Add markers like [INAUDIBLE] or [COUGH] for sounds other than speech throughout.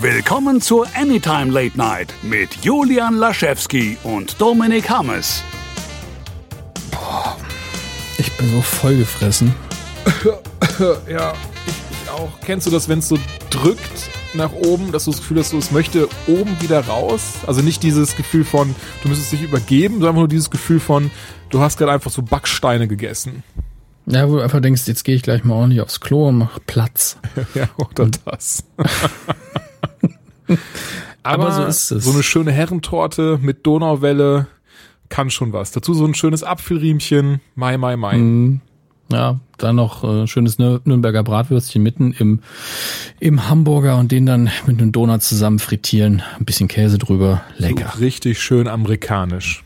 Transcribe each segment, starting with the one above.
Willkommen zur Anytime Late Night mit Julian Laschewski und Dominik Hammes. Boah, ich bin so vollgefressen. [LAUGHS] ja, ich, ich auch. Kennst du das, wenn es so drückt nach oben, dass du das Gefühl hast, du es möchte oben wieder raus? Also nicht dieses Gefühl von, du müsstest dich übergeben, sondern einfach nur dieses Gefühl von, du hast gerade einfach so Backsteine gegessen. Ja, wo du einfach denkst, jetzt gehe ich gleich mal ordentlich aufs Klo und mach Platz. [LAUGHS] ja, oder das. [LAUGHS] Aber, [LAUGHS] Aber so ist es. So eine schöne Herrentorte mit Donauwelle kann schon was. Dazu so ein schönes Apfelriemchen. Mai, mai, mai. Mm, ja, dann noch äh, schönes Nürnberger Bratwürstchen mitten im, im Hamburger und den dann mit einem Donut zusammen frittieren. Ein bisschen Käse drüber. Lecker. So richtig schön amerikanisch.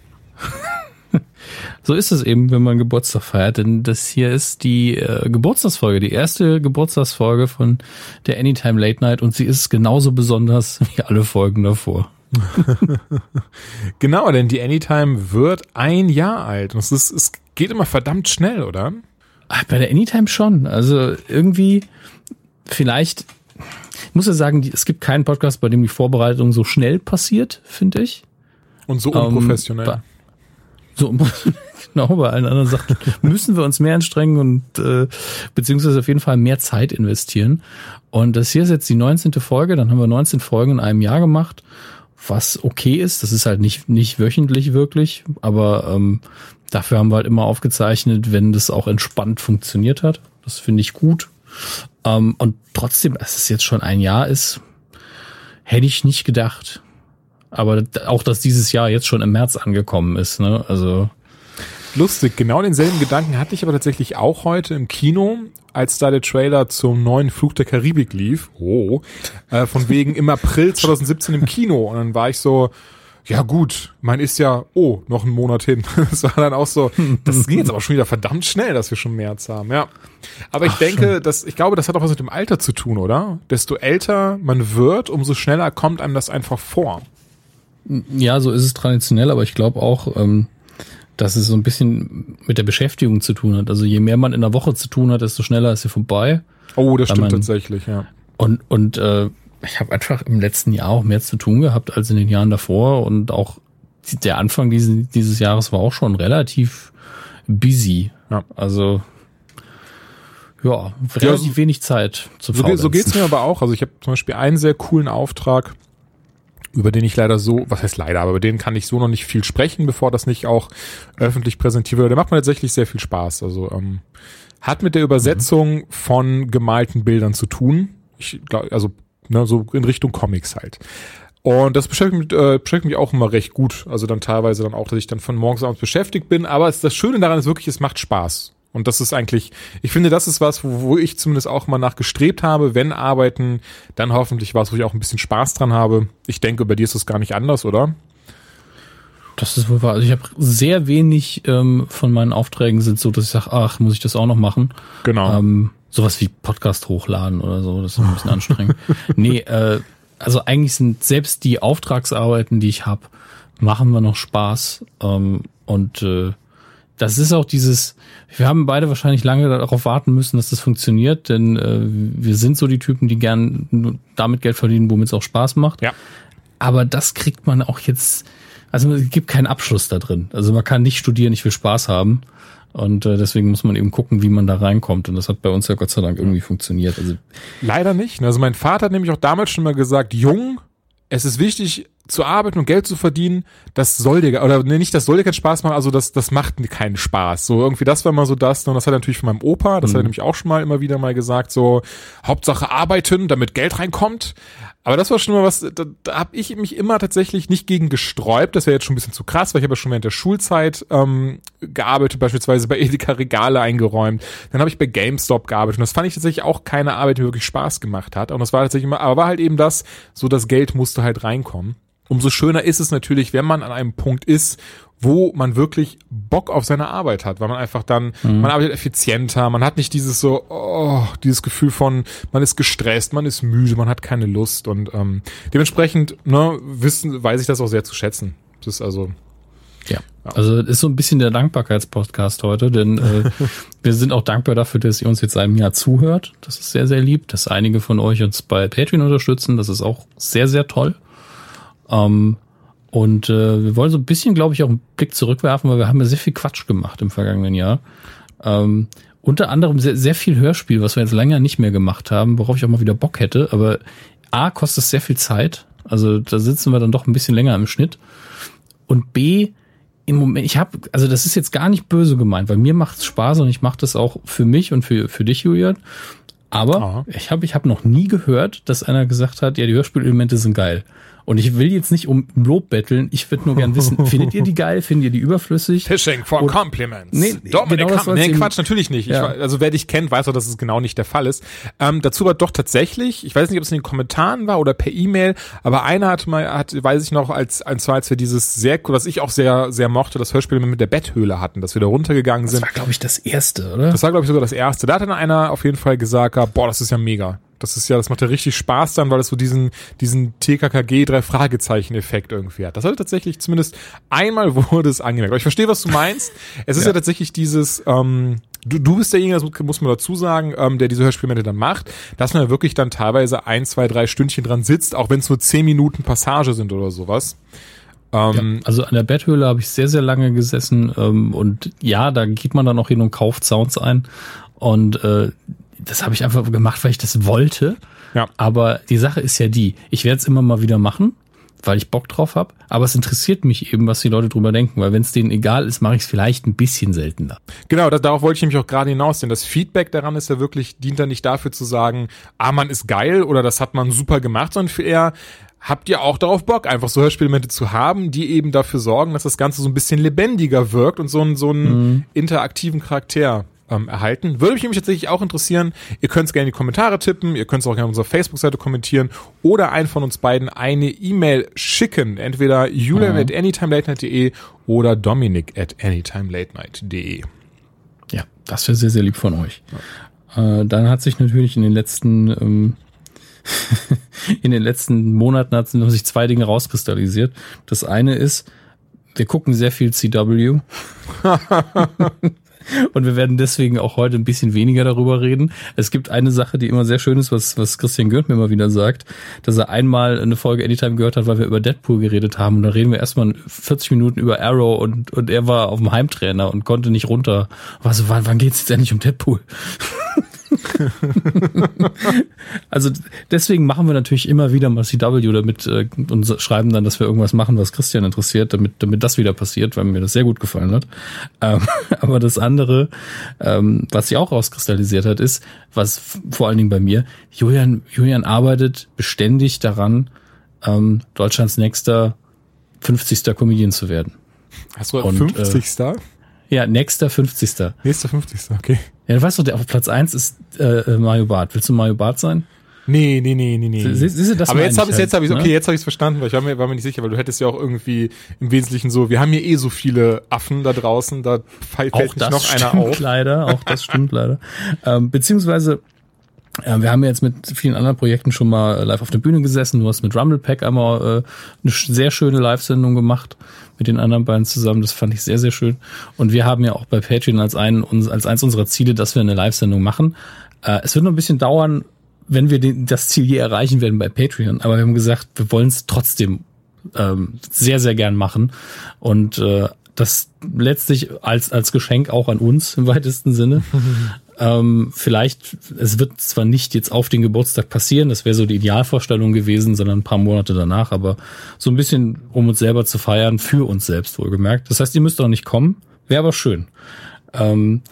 So ist es eben, wenn man Geburtstag feiert, denn das hier ist die äh, Geburtstagsfolge, die erste Geburtstagsfolge von der Anytime Late Night und sie ist genauso besonders [LAUGHS] wie alle Folgen davor. [LAUGHS] genau, denn die Anytime wird ein Jahr alt und es, ist, es geht immer verdammt schnell, oder? Ach, bei der Anytime schon. Also irgendwie vielleicht ich muss ja sagen, es gibt keinen Podcast, bei dem die Vorbereitung so schnell passiert, finde ich. Und so unprofessionell. Ähm, so, [LAUGHS] genau, bei allen anderen Sachen müssen wir uns mehr anstrengen und äh, beziehungsweise auf jeden Fall mehr Zeit investieren. Und das hier ist jetzt die 19. Folge, dann haben wir 19 Folgen in einem Jahr gemacht, was okay ist. Das ist halt nicht, nicht wöchentlich wirklich, aber ähm, dafür haben wir halt immer aufgezeichnet, wenn das auch entspannt funktioniert hat. Das finde ich gut. Ähm, und trotzdem, dass es jetzt schon ein Jahr ist, hätte ich nicht gedacht. Aber auch, dass dieses Jahr jetzt schon im März angekommen ist, ne? Also. Lustig, genau denselben Gedanken hatte ich aber tatsächlich auch heute im Kino, als da der Trailer zum neuen Flug der Karibik lief. Oh, äh, von wegen im April 2017 im Kino. Und dann war ich so, ja gut, man ist ja, oh, noch einen Monat hin. [LAUGHS] Das war dann auch so, das ging jetzt aber schon wieder verdammt schnell, dass wir schon März haben, ja. Aber ich Ach, denke, dass, ich glaube, das hat auch was mit dem Alter zu tun, oder? Desto älter man wird, umso schneller kommt einem das einfach vor. Ja, so ist es traditionell, aber ich glaube auch, ähm, dass es so ein bisschen mit der Beschäftigung zu tun hat. Also je mehr man in der Woche zu tun hat, desto schneller ist sie vorbei. Oh, das stimmt man, tatsächlich, ja. Und, und äh, ich habe einfach im letzten Jahr auch mehr zu tun gehabt als in den Jahren davor und auch der Anfang dieses, dieses Jahres war auch schon relativ busy. Ja. Also ja, relativ ja, so, wenig Zeit zu So, so geht's mir aber auch. Also ich habe zum Beispiel einen sehr coolen Auftrag, über den ich leider so, was heißt leider, aber über den kann ich so noch nicht viel sprechen, bevor das nicht auch öffentlich präsentiert wird. Der macht mir tatsächlich sehr viel Spaß. Also ähm, hat mit der Übersetzung mhm. von gemalten Bildern zu tun. Ich glaube, also ne, so in Richtung Comics halt. Und das beschäftigt mich, äh, beschäftigt mich auch immer recht gut. Also dann teilweise dann auch, dass ich dann von morgens abends beschäftigt bin. Aber das Schöne daran ist wirklich, es macht Spaß. Und das ist eigentlich, ich finde, das ist was, wo, wo ich zumindest auch mal nachgestrebt habe, wenn arbeiten, dann hoffentlich was, wo ich auch ein bisschen Spaß dran habe. Ich denke, bei dir ist das gar nicht anders, oder? Das ist wohl wahr. Also ich habe sehr wenig ähm, von meinen Aufträgen sind so, dass ich sage, ach, muss ich das auch noch machen? Genau. Ähm, sowas wie Podcast hochladen oder so, das ist ein bisschen anstrengend. [LAUGHS] Nee, äh, also eigentlich sind selbst die Auftragsarbeiten, die ich habe, machen wir noch Spaß. Ähm, und äh, das ist auch dieses, wir haben beide wahrscheinlich lange darauf warten müssen, dass das funktioniert, denn äh, wir sind so die Typen, die gern damit Geld verdienen, womit es auch Spaß macht. Ja. Aber das kriegt man auch jetzt, also es gibt keinen Abschluss da drin. Also man kann nicht studieren, ich will Spaß haben. Und äh, deswegen muss man eben gucken, wie man da reinkommt. Und das hat bei uns ja Gott sei Dank irgendwie funktioniert. Also Leider nicht. Also mein Vater hat nämlich auch damals schon mal gesagt, jung, es ist wichtig, zu arbeiten und Geld zu verdienen, das soll dir, oder nee, nicht das soll dir keinen Spaß machen, also das, das macht keinen Spaß. So irgendwie, das war mal so das, und das hat er natürlich von meinem Opa, das mhm. hat er nämlich auch schon mal immer wieder mal gesagt, so, Hauptsache arbeiten, damit Geld reinkommt. Aber das war schon mal was, da, da habe ich mich immer tatsächlich nicht gegen gesträubt. Das wäre jetzt schon ein bisschen zu krass, weil ich habe ja schon während der Schulzeit ähm, gearbeitet, beispielsweise bei Edeka Regale eingeräumt. Dann habe ich bei GameStop gearbeitet und das fand ich tatsächlich auch keine Arbeit, die wirklich Spaß gemacht hat. Und das war tatsächlich immer, aber war halt eben das, so das Geld musste halt reinkommen. Umso schöner ist es natürlich, wenn man an einem Punkt ist, wo man wirklich Bock auf seine Arbeit hat, weil man einfach dann, mhm. man arbeitet effizienter, man hat nicht dieses so, oh, dieses Gefühl von, man ist gestresst, man ist müde, man hat keine Lust und ähm, dementsprechend, ne, wissen, weiß ich das auch sehr zu schätzen. Das ist also, Ja. Also ist so ein bisschen der Dankbarkeitspodcast heute, denn äh, [LAUGHS] wir sind auch dankbar dafür, dass ihr uns jetzt einem Jahr zuhört. Das ist sehr, sehr lieb, dass einige von euch uns bei Patreon unterstützen. Das ist auch sehr, sehr toll. Ähm, und äh, wir wollen so ein bisschen, glaube ich, auch einen Blick zurückwerfen, weil wir haben ja sehr viel Quatsch gemacht im vergangenen Jahr. Ähm, unter anderem sehr, sehr viel Hörspiel, was wir jetzt länger nicht mehr gemacht haben, worauf ich auch mal wieder Bock hätte. Aber A, kostet es sehr viel Zeit. Also da sitzen wir dann doch ein bisschen länger im Schnitt. Und B, im Moment, ich habe, also das ist jetzt gar nicht böse gemeint, weil mir macht's Spaß und ich mache das auch für mich und für, für dich, Julian. Aber Aha. ich habe ich hab noch nie gehört, dass einer gesagt hat, ja, die Hörspielelemente sind geil. Und ich will jetzt nicht um Lob betteln, ich würde nur gern wissen, [LAUGHS] findet ihr die geil, findet ihr die überflüssig? Fishing for Und- Compliments. Nee, Dominik genau das nee, Quatsch, natürlich nicht. Ja. Ich, also wer dich kennt, weiß auch, dass es genau nicht der Fall ist. Ähm, dazu war doch tatsächlich, ich weiß nicht, ob es in den Kommentaren war oder per E-Mail, aber einer hat mal, hat, weiß ich noch, als, als zwar, als wir dieses sehr, was ich auch sehr, sehr mochte, das Hörspiel mit der Betthöhle hatten, dass wir da runtergegangen Das sind. war, glaube ich, das erste, oder? Das war, glaube ich, sogar das erste. Da hat dann einer auf jeden Fall gesagt, boah, das ist ja mega. Das ist ja, das macht ja richtig Spaß dann, weil es so diesen, diesen TKKG drei Fragezeichen Effekt irgendwie hat. Das hatte tatsächlich zumindest einmal [LAUGHS] wurde es angemerkt. Aber ich verstehe, was du meinst. Es ist ja, Ja. tatsächlich dieses, ähm, du, du bist derjenige, das muss man dazu sagen, ähm, der diese Hörspielmomente dann macht, dass man ja wirklich dann teilweise ein, zwei, drei Stündchen dran sitzt, auch wenn es nur zehn Minuten Passage sind oder sowas. Ähm, Ja, also an der Betthöhle habe ich sehr, sehr lange gesessen ähm, und ja, da geht man dann auch hin und kauft Sounds ein und äh, das habe ich einfach gemacht, weil ich das wollte. Ja. Aber die Sache ist ja die, ich werde es immer mal wieder machen, weil ich Bock drauf habe, aber es interessiert mich eben, was die Leute drüber denken, weil wenn es denen egal ist, mache ich es vielleicht ein bisschen seltener. Genau, das, darauf wollte ich nämlich auch gerade hinaus, denn das Feedback daran ist ja wirklich, dient da nicht dafür zu sagen, ah, man ist geil oder das hat man super gemacht, sondern für eher, habt ihr auch darauf Bock, einfach so Hörspielmomente zu haben, die eben dafür sorgen, dass das Ganze so ein bisschen lebendiger wirkt und so einen, so einen interaktiven Charakter ähm, erhalten. Würde mich nämlich tatsächlich auch interessieren. Ihr könnt es gerne in die Kommentare tippen, ihr könnt es auch gerne auf unserer Facebook-Seite kommentieren oder einen von uns beiden eine E-Mail schicken. Entweder julian at anytimelatenight.de oder dominik at anytimelatenight.de. Ja, das wäre sehr, sehr lieb von euch. Äh, dann hat sich natürlich in den letzten ähm, [LAUGHS] in den letzten Monaten hat sich zwei Dinge rauskristallisiert. Das eine ist, wir gucken sehr viel CW. [LAUGHS] [LAUGHS] Und wir werden deswegen auch heute ein bisschen weniger darüber reden. Es gibt eine Sache, die immer sehr schön ist, was, was Christian Gürnt mir immer wieder sagt, dass er einmal eine Folge Anytime gehört hat, weil wir über Deadpool geredet haben. Und da reden wir erstmal 40 Minuten über Arrow und, und er war auf dem Heimtrainer und konnte nicht runter. War so, wann, wann geht's jetzt endlich um Deadpool? [LAUGHS] [LAUGHS] also deswegen machen wir natürlich immer wieder mal CW damit äh, und schreiben dann, dass wir irgendwas machen, was Christian interessiert, damit, damit das wieder passiert, weil mir das sehr gut gefallen hat. Ähm, [LAUGHS] aber das andere, ähm, was sich auch rauskristallisiert hat, ist, was vor allen Dingen bei mir, Julian, Julian arbeitet beständig daran, ähm, Deutschlands nächster 50. Comedian zu werden. Hast du Und, 50. Ja, nächster 50. Nächster 50. Okay. Ja, du weißt doch, der auf Platz 1 ist äh, äh, Mario Barth. Willst du Mario Barth sein? Nee, nee, nee, nee, nee. Sie- du, das Aber jetzt habe ich halt, jetzt habe ich ne? okay, jetzt habe ich es verstanden, weil ich war mir, war mir nicht sicher, weil du hättest ja auch irgendwie im Wesentlichen so, wir haben hier eh so viele Affen da draußen, da fällt Auch nicht das noch einer stimmt auf. leider, auch das stimmt leider. [LAUGHS] Ähm, beziehungsweise, wir haben ja jetzt mit vielen anderen Projekten schon mal live auf der Bühne gesessen. Du hast mit Rumble Pack einmal äh, eine sehr schöne Live-Sendung gemacht mit den anderen beiden zusammen. Das fand ich sehr, sehr schön. Und wir haben ja auch bei Patreon als, einen, als eins unserer Ziele, dass wir eine Live-Sendung machen. Äh, es wird noch ein bisschen dauern, wenn wir das Ziel je erreichen werden bei Patreon. Aber wir haben gesagt, wir wollen es trotzdem ähm, sehr, sehr gern machen. Und äh, das letztlich als, als Geschenk auch an uns im weitesten Sinne. [LAUGHS] ähm, vielleicht, es wird zwar nicht jetzt auf den Geburtstag passieren, das wäre so die Idealvorstellung gewesen, sondern ein paar Monate danach, aber so ein bisschen, um uns selber zu feiern, für uns selbst wohlgemerkt. Das heißt, ihr müsst auch nicht kommen, wäre aber schön. Ähm,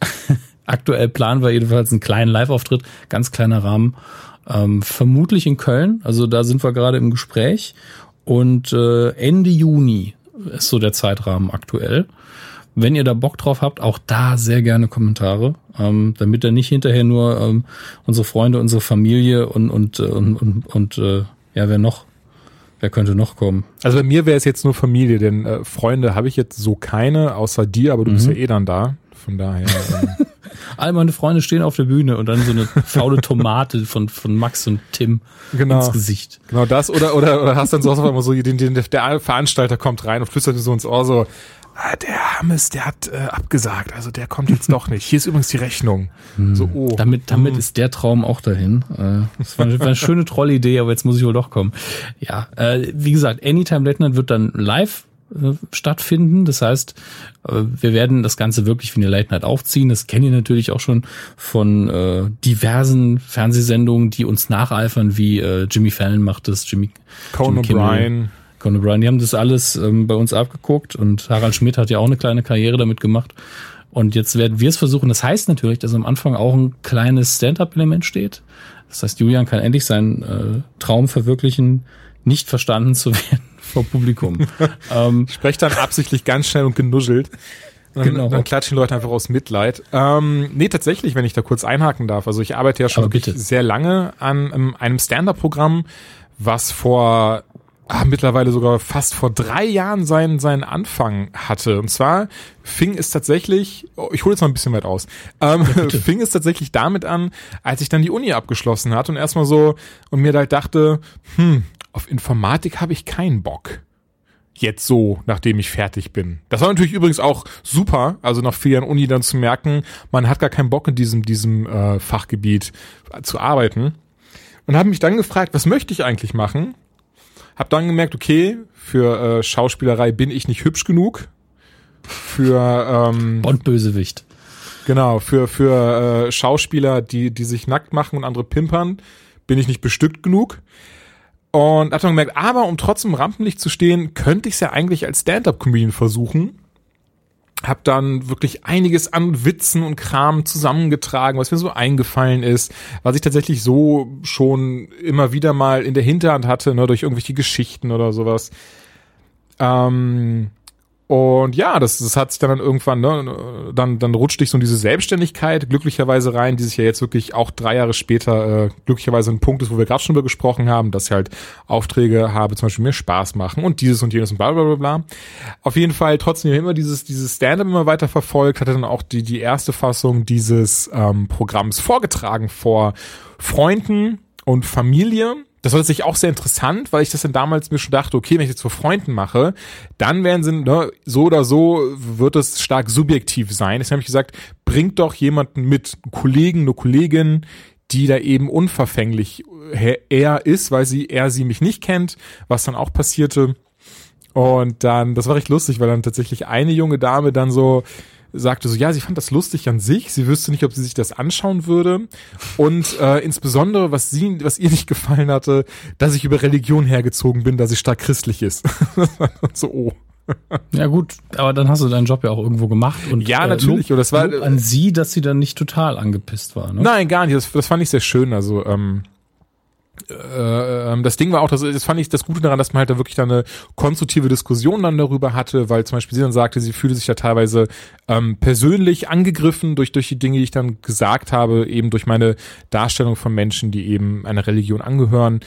[LAUGHS] aktuell planen wir jedenfalls einen kleinen Live-Auftritt, ganz kleiner Rahmen, ähm, vermutlich in Köln, also da sind wir gerade im Gespräch und äh, Ende Juni ist so der Zeitrahmen aktuell. Wenn ihr da Bock drauf habt, auch da sehr gerne Kommentare, ähm, damit da nicht hinterher nur ähm, unsere Freunde, unsere Familie und und äh, und, und, und äh, ja, wer noch? Wer könnte noch kommen? Also bei mir wäre es jetzt nur Familie, denn äh, Freunde habe ich jetzt so keine, außer dir, aber du bist ja eh dann da. Von daher. [LAUGHS] Ähm, All meine Freunde stehen auf der Bühne und dann so eine faule Tomate von, von Max und Tim Genau. ins Gesicht. Genau das oder oder oder hast dann so einmal so den, den der Veranstalter kommt rein und flüstert mir so ins Ohr so ah, der Hammes, der hat äh, abgesagt, also der kommt jetzt doch nicht. Hier ist übrigens die Rechnung. So oh. Damit, damit ist der Traum auch dahin. Äh, Das war eine, war eine schöne Trollidee, aber jetzt muss ich wohl doch kommen. Ja, äh, wie gesagt, Anytime Late Night wird dann live äh, stattfinden. Das heißt, äh, wir werden das Ganze wirklich wie eine Late Night aufziehen. Das kennt ihr natürlich auch schon von äh, diversen Fernsehsendungen, die uns nacheifern, wie äh, Jimmy Fallon macht das, Jimmy Conan O'Brien. Conan O'Brien. Die haben das alles ähm, bei uns abgeguckt und Harald Schmidt hat ja auch eine kleine Karriere damit gemacht. Und jetzt werden wir es versuchen. Das heißt natürlich, dass am Anfang auch ein kleines Stand-up-Element steht. Das heißt, Julian kann endlich seinen äh, Traum verwirklichen, nicht verstanden zu [LAUGHS] werden vor Publikum. [LAUGHS] ähm, Sprecht dann absichtlich ganz schnell und genuschelt. Und Genau. Dann klatschen Leute einfach aus Mitleid. Ähm, nee, tatsächlich, wenn ich da kurz einhaken darf. Also ich arbeite ja schon sehr lange an ähm, einem Stand-Up-Programm, was vor ah, mittlerweile sogar fast vor drei Jahren seinen, seinen Anfang hatte. Und zwar fing es tatsächlich, oh, ich hole jetzt mal ein bisschen weit aus, ähm, [LAUGHS] fing es tatsächlich damit an, als ich dann die Uni abgeschlossen hatte und erstmal so und mir halt dachte, hm, auf Informatik habe ich keinen Bock jetzt so, nachdem ich fertig bin. Das war natürlich übrigens auch super, also nach vier Jahren Uni dann zu merken, man hat gar keinen Bock in diesem, diesem äh, Fachgebiet zu arbeiten. Und habe mich dann gefragt, was möchte ich eigentlich machen? Hab dann gemerkt, okay, für äh, Schauspielerei bin ich nicht hübsch genug. Für ähm, Bond-Bösewicht. Genau, für, für äh, Schauspieler, die, die sich nackt machen und andere pimpern, bin ich nicht bestückt genug. Und hab dann gemerkt, aber um trotzdem im Rampenlicht zu stehen, könnte ich es ja eigentlich als Stand-Up-Comedian versuchen. Hab dann wirklich einiges an Witzen und Kram zusammengetragen, was mir so eingefallen ist, was ich tatsächlich so schon immer wieder mal in der Hinterhand hatte, ne, durch irgendwelche Geschichten oder sowas. Ähm, und ja, das, das hat sich dann, irgendwann, ne, dann, dann rutschte ich so in diese Selbstständigkeit glücklicherweise rein, die sich ja jetzt wirklich auch drei Jahre später äh, glücklicherweise ein Punkt ist, wo wir gerade schon drüber gesprochen haben, dass ich halt Aufträge habe, zum Beispiel mir Spaß machen und dieses und jenes und bla bla bla bla. Auf jeden Fall trotzdem immer dieses, dieses Stand-up immer weiter verfolgt, hatte dann auch die, die erste Fassung dieses ähm, Programms vorgetragen vor Freunden und Familie das war tatsächlich auch sehr interessant, weil ich das dann damals mir schon dachte, okay, wenn ich jetzt vor Freunden mache, dann werden sie, ne, so oder so wird es stark subjektiv sein. Deswegen habe ich gesagt, bringt doch jemanden mit, einen Kollegen, eine Kollegin, die da eben unverfänglich äh, er ist, weil sie, er sie mich nicht kennt, was dann auch passierte. Und dann, das war recht lustig, weil dann tatsächlich eine junge Dame dann so, sagte so, ja, sie fand das lustig an sich, sie wüsste nicht, ob sie sich das anschauen würde und äh, insbesondere, was sie, was ihr nicht gefallen hatte, dass ich über Religion hergezogen bin, dass sie stark christlich ist. [LAUGHS] so, oh. Ja gut, aber dann hast du deinen Job ja auch irgendwo gemacht und Ja, natürlich, Lob, und das war- Lob an sie, dass sie dann nicht total angepisst war. Ne? Nein, gar nicht, das, das fand ich sehr schön, also ähm, äh, ähm, das Ding war auch, das, das fand ich das Gute daran, dass man halt da wirklich dann eine konstruktive Diskussion dann darüber hatte, weil zum Beispiel sie dann sagte, sie fühle sich ja teilweise ähm, persönlich angegriffen durch, durch die Dinge, die ich dann gesagt habe, eben durch meine Darstellung von Menschen, die eben einer Religion angehören.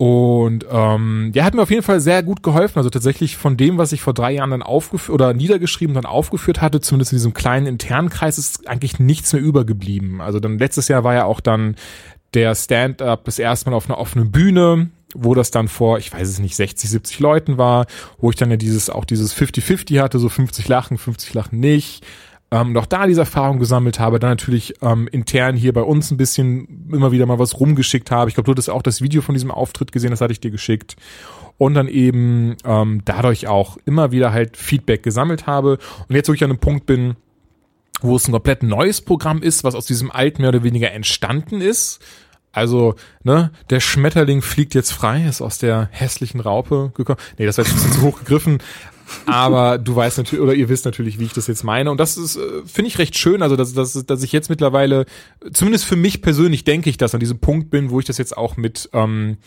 Und ähm, der hat mir auf jeden Fall sehr gut geholfen. Also tatsächlich von dem, was ich vor drei Jahren dann aufgeführt oder niedergeschrieben dann aufgeführt hatte, zumindest in diesem kleinen internen Kreis, ist eigentlich nichts mehr übergeblieben. Also dann letztes Jahr war ja auch dann der Stand-up das erste Mal auf einer offenen Bühne, wo das dann vor, ich weiß es nicht, 60, 70 Leuten war, wo ich dann ja dieses, auch dieses 50-50 hatte, so 50 lachen, 50 lachen nicht. Ähm, noch da diese Erfahrung gesammelt habe, dann natürlich ähm, intern hier bei uns ein bisschen immer wieder mal was rumgeschickt habe. Ich glaube, du hattest auch das Video von diesem Auftritt gesehen, das hatte ich dir geschickt. Und dann eben ähm, dadurch auch immer wieder halt Feedback gesammelt habe. Und jetzt, wo ich an einem Punkt bin, wo es ein komplett neues Programm ist, was aus diesem alten mehr oder weniger entstanden ist. Also, ne, der Schmetterling fliegt jetzt frei, ist aus der hässlichen Raupe gekommen. Nee, das war jetzt ein bisschen zu hoch gegriffen. Aber du weißt natürlich, oder ihr wisst natürlich, wie ich das jetzt meine. Und das ist, äh, finde ich recht schön, also dass, dass, dass ich jetzt mittlerweile, zumindest für mich persönlich denke ich, dass an diesem Punkt bin, wo ich das jetzt auch mit, ähm,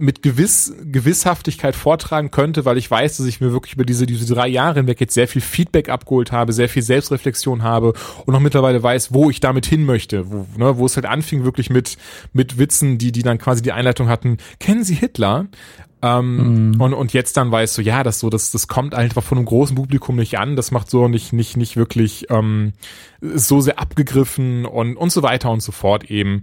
mit gewiss, Gewisshaftigkeit vortragen könnte, weil ich weiß, dass ich mir wirklich über diese, diese drei Jahre hinweg jetzt sehr viel Feedback abgeholt habe, sehr viel Selbstreflexion habe und auch mittlerweile weiß, wo ich damit hin möchte, wo, ne, wo es halt anfing wirklich mit, mit Witzen, die, die dann quasi die Einleitung hatten, kennen Sie Hitler? Ähm, mhm. und, und jetzt dann weißt du, ja, das so, das, das kommt einfach von einem großen Publikum nicht an, das macht so nicht, nicht, nicht wirklich ähm, so sehr abgegriffen und, und so weiter und so fort eben.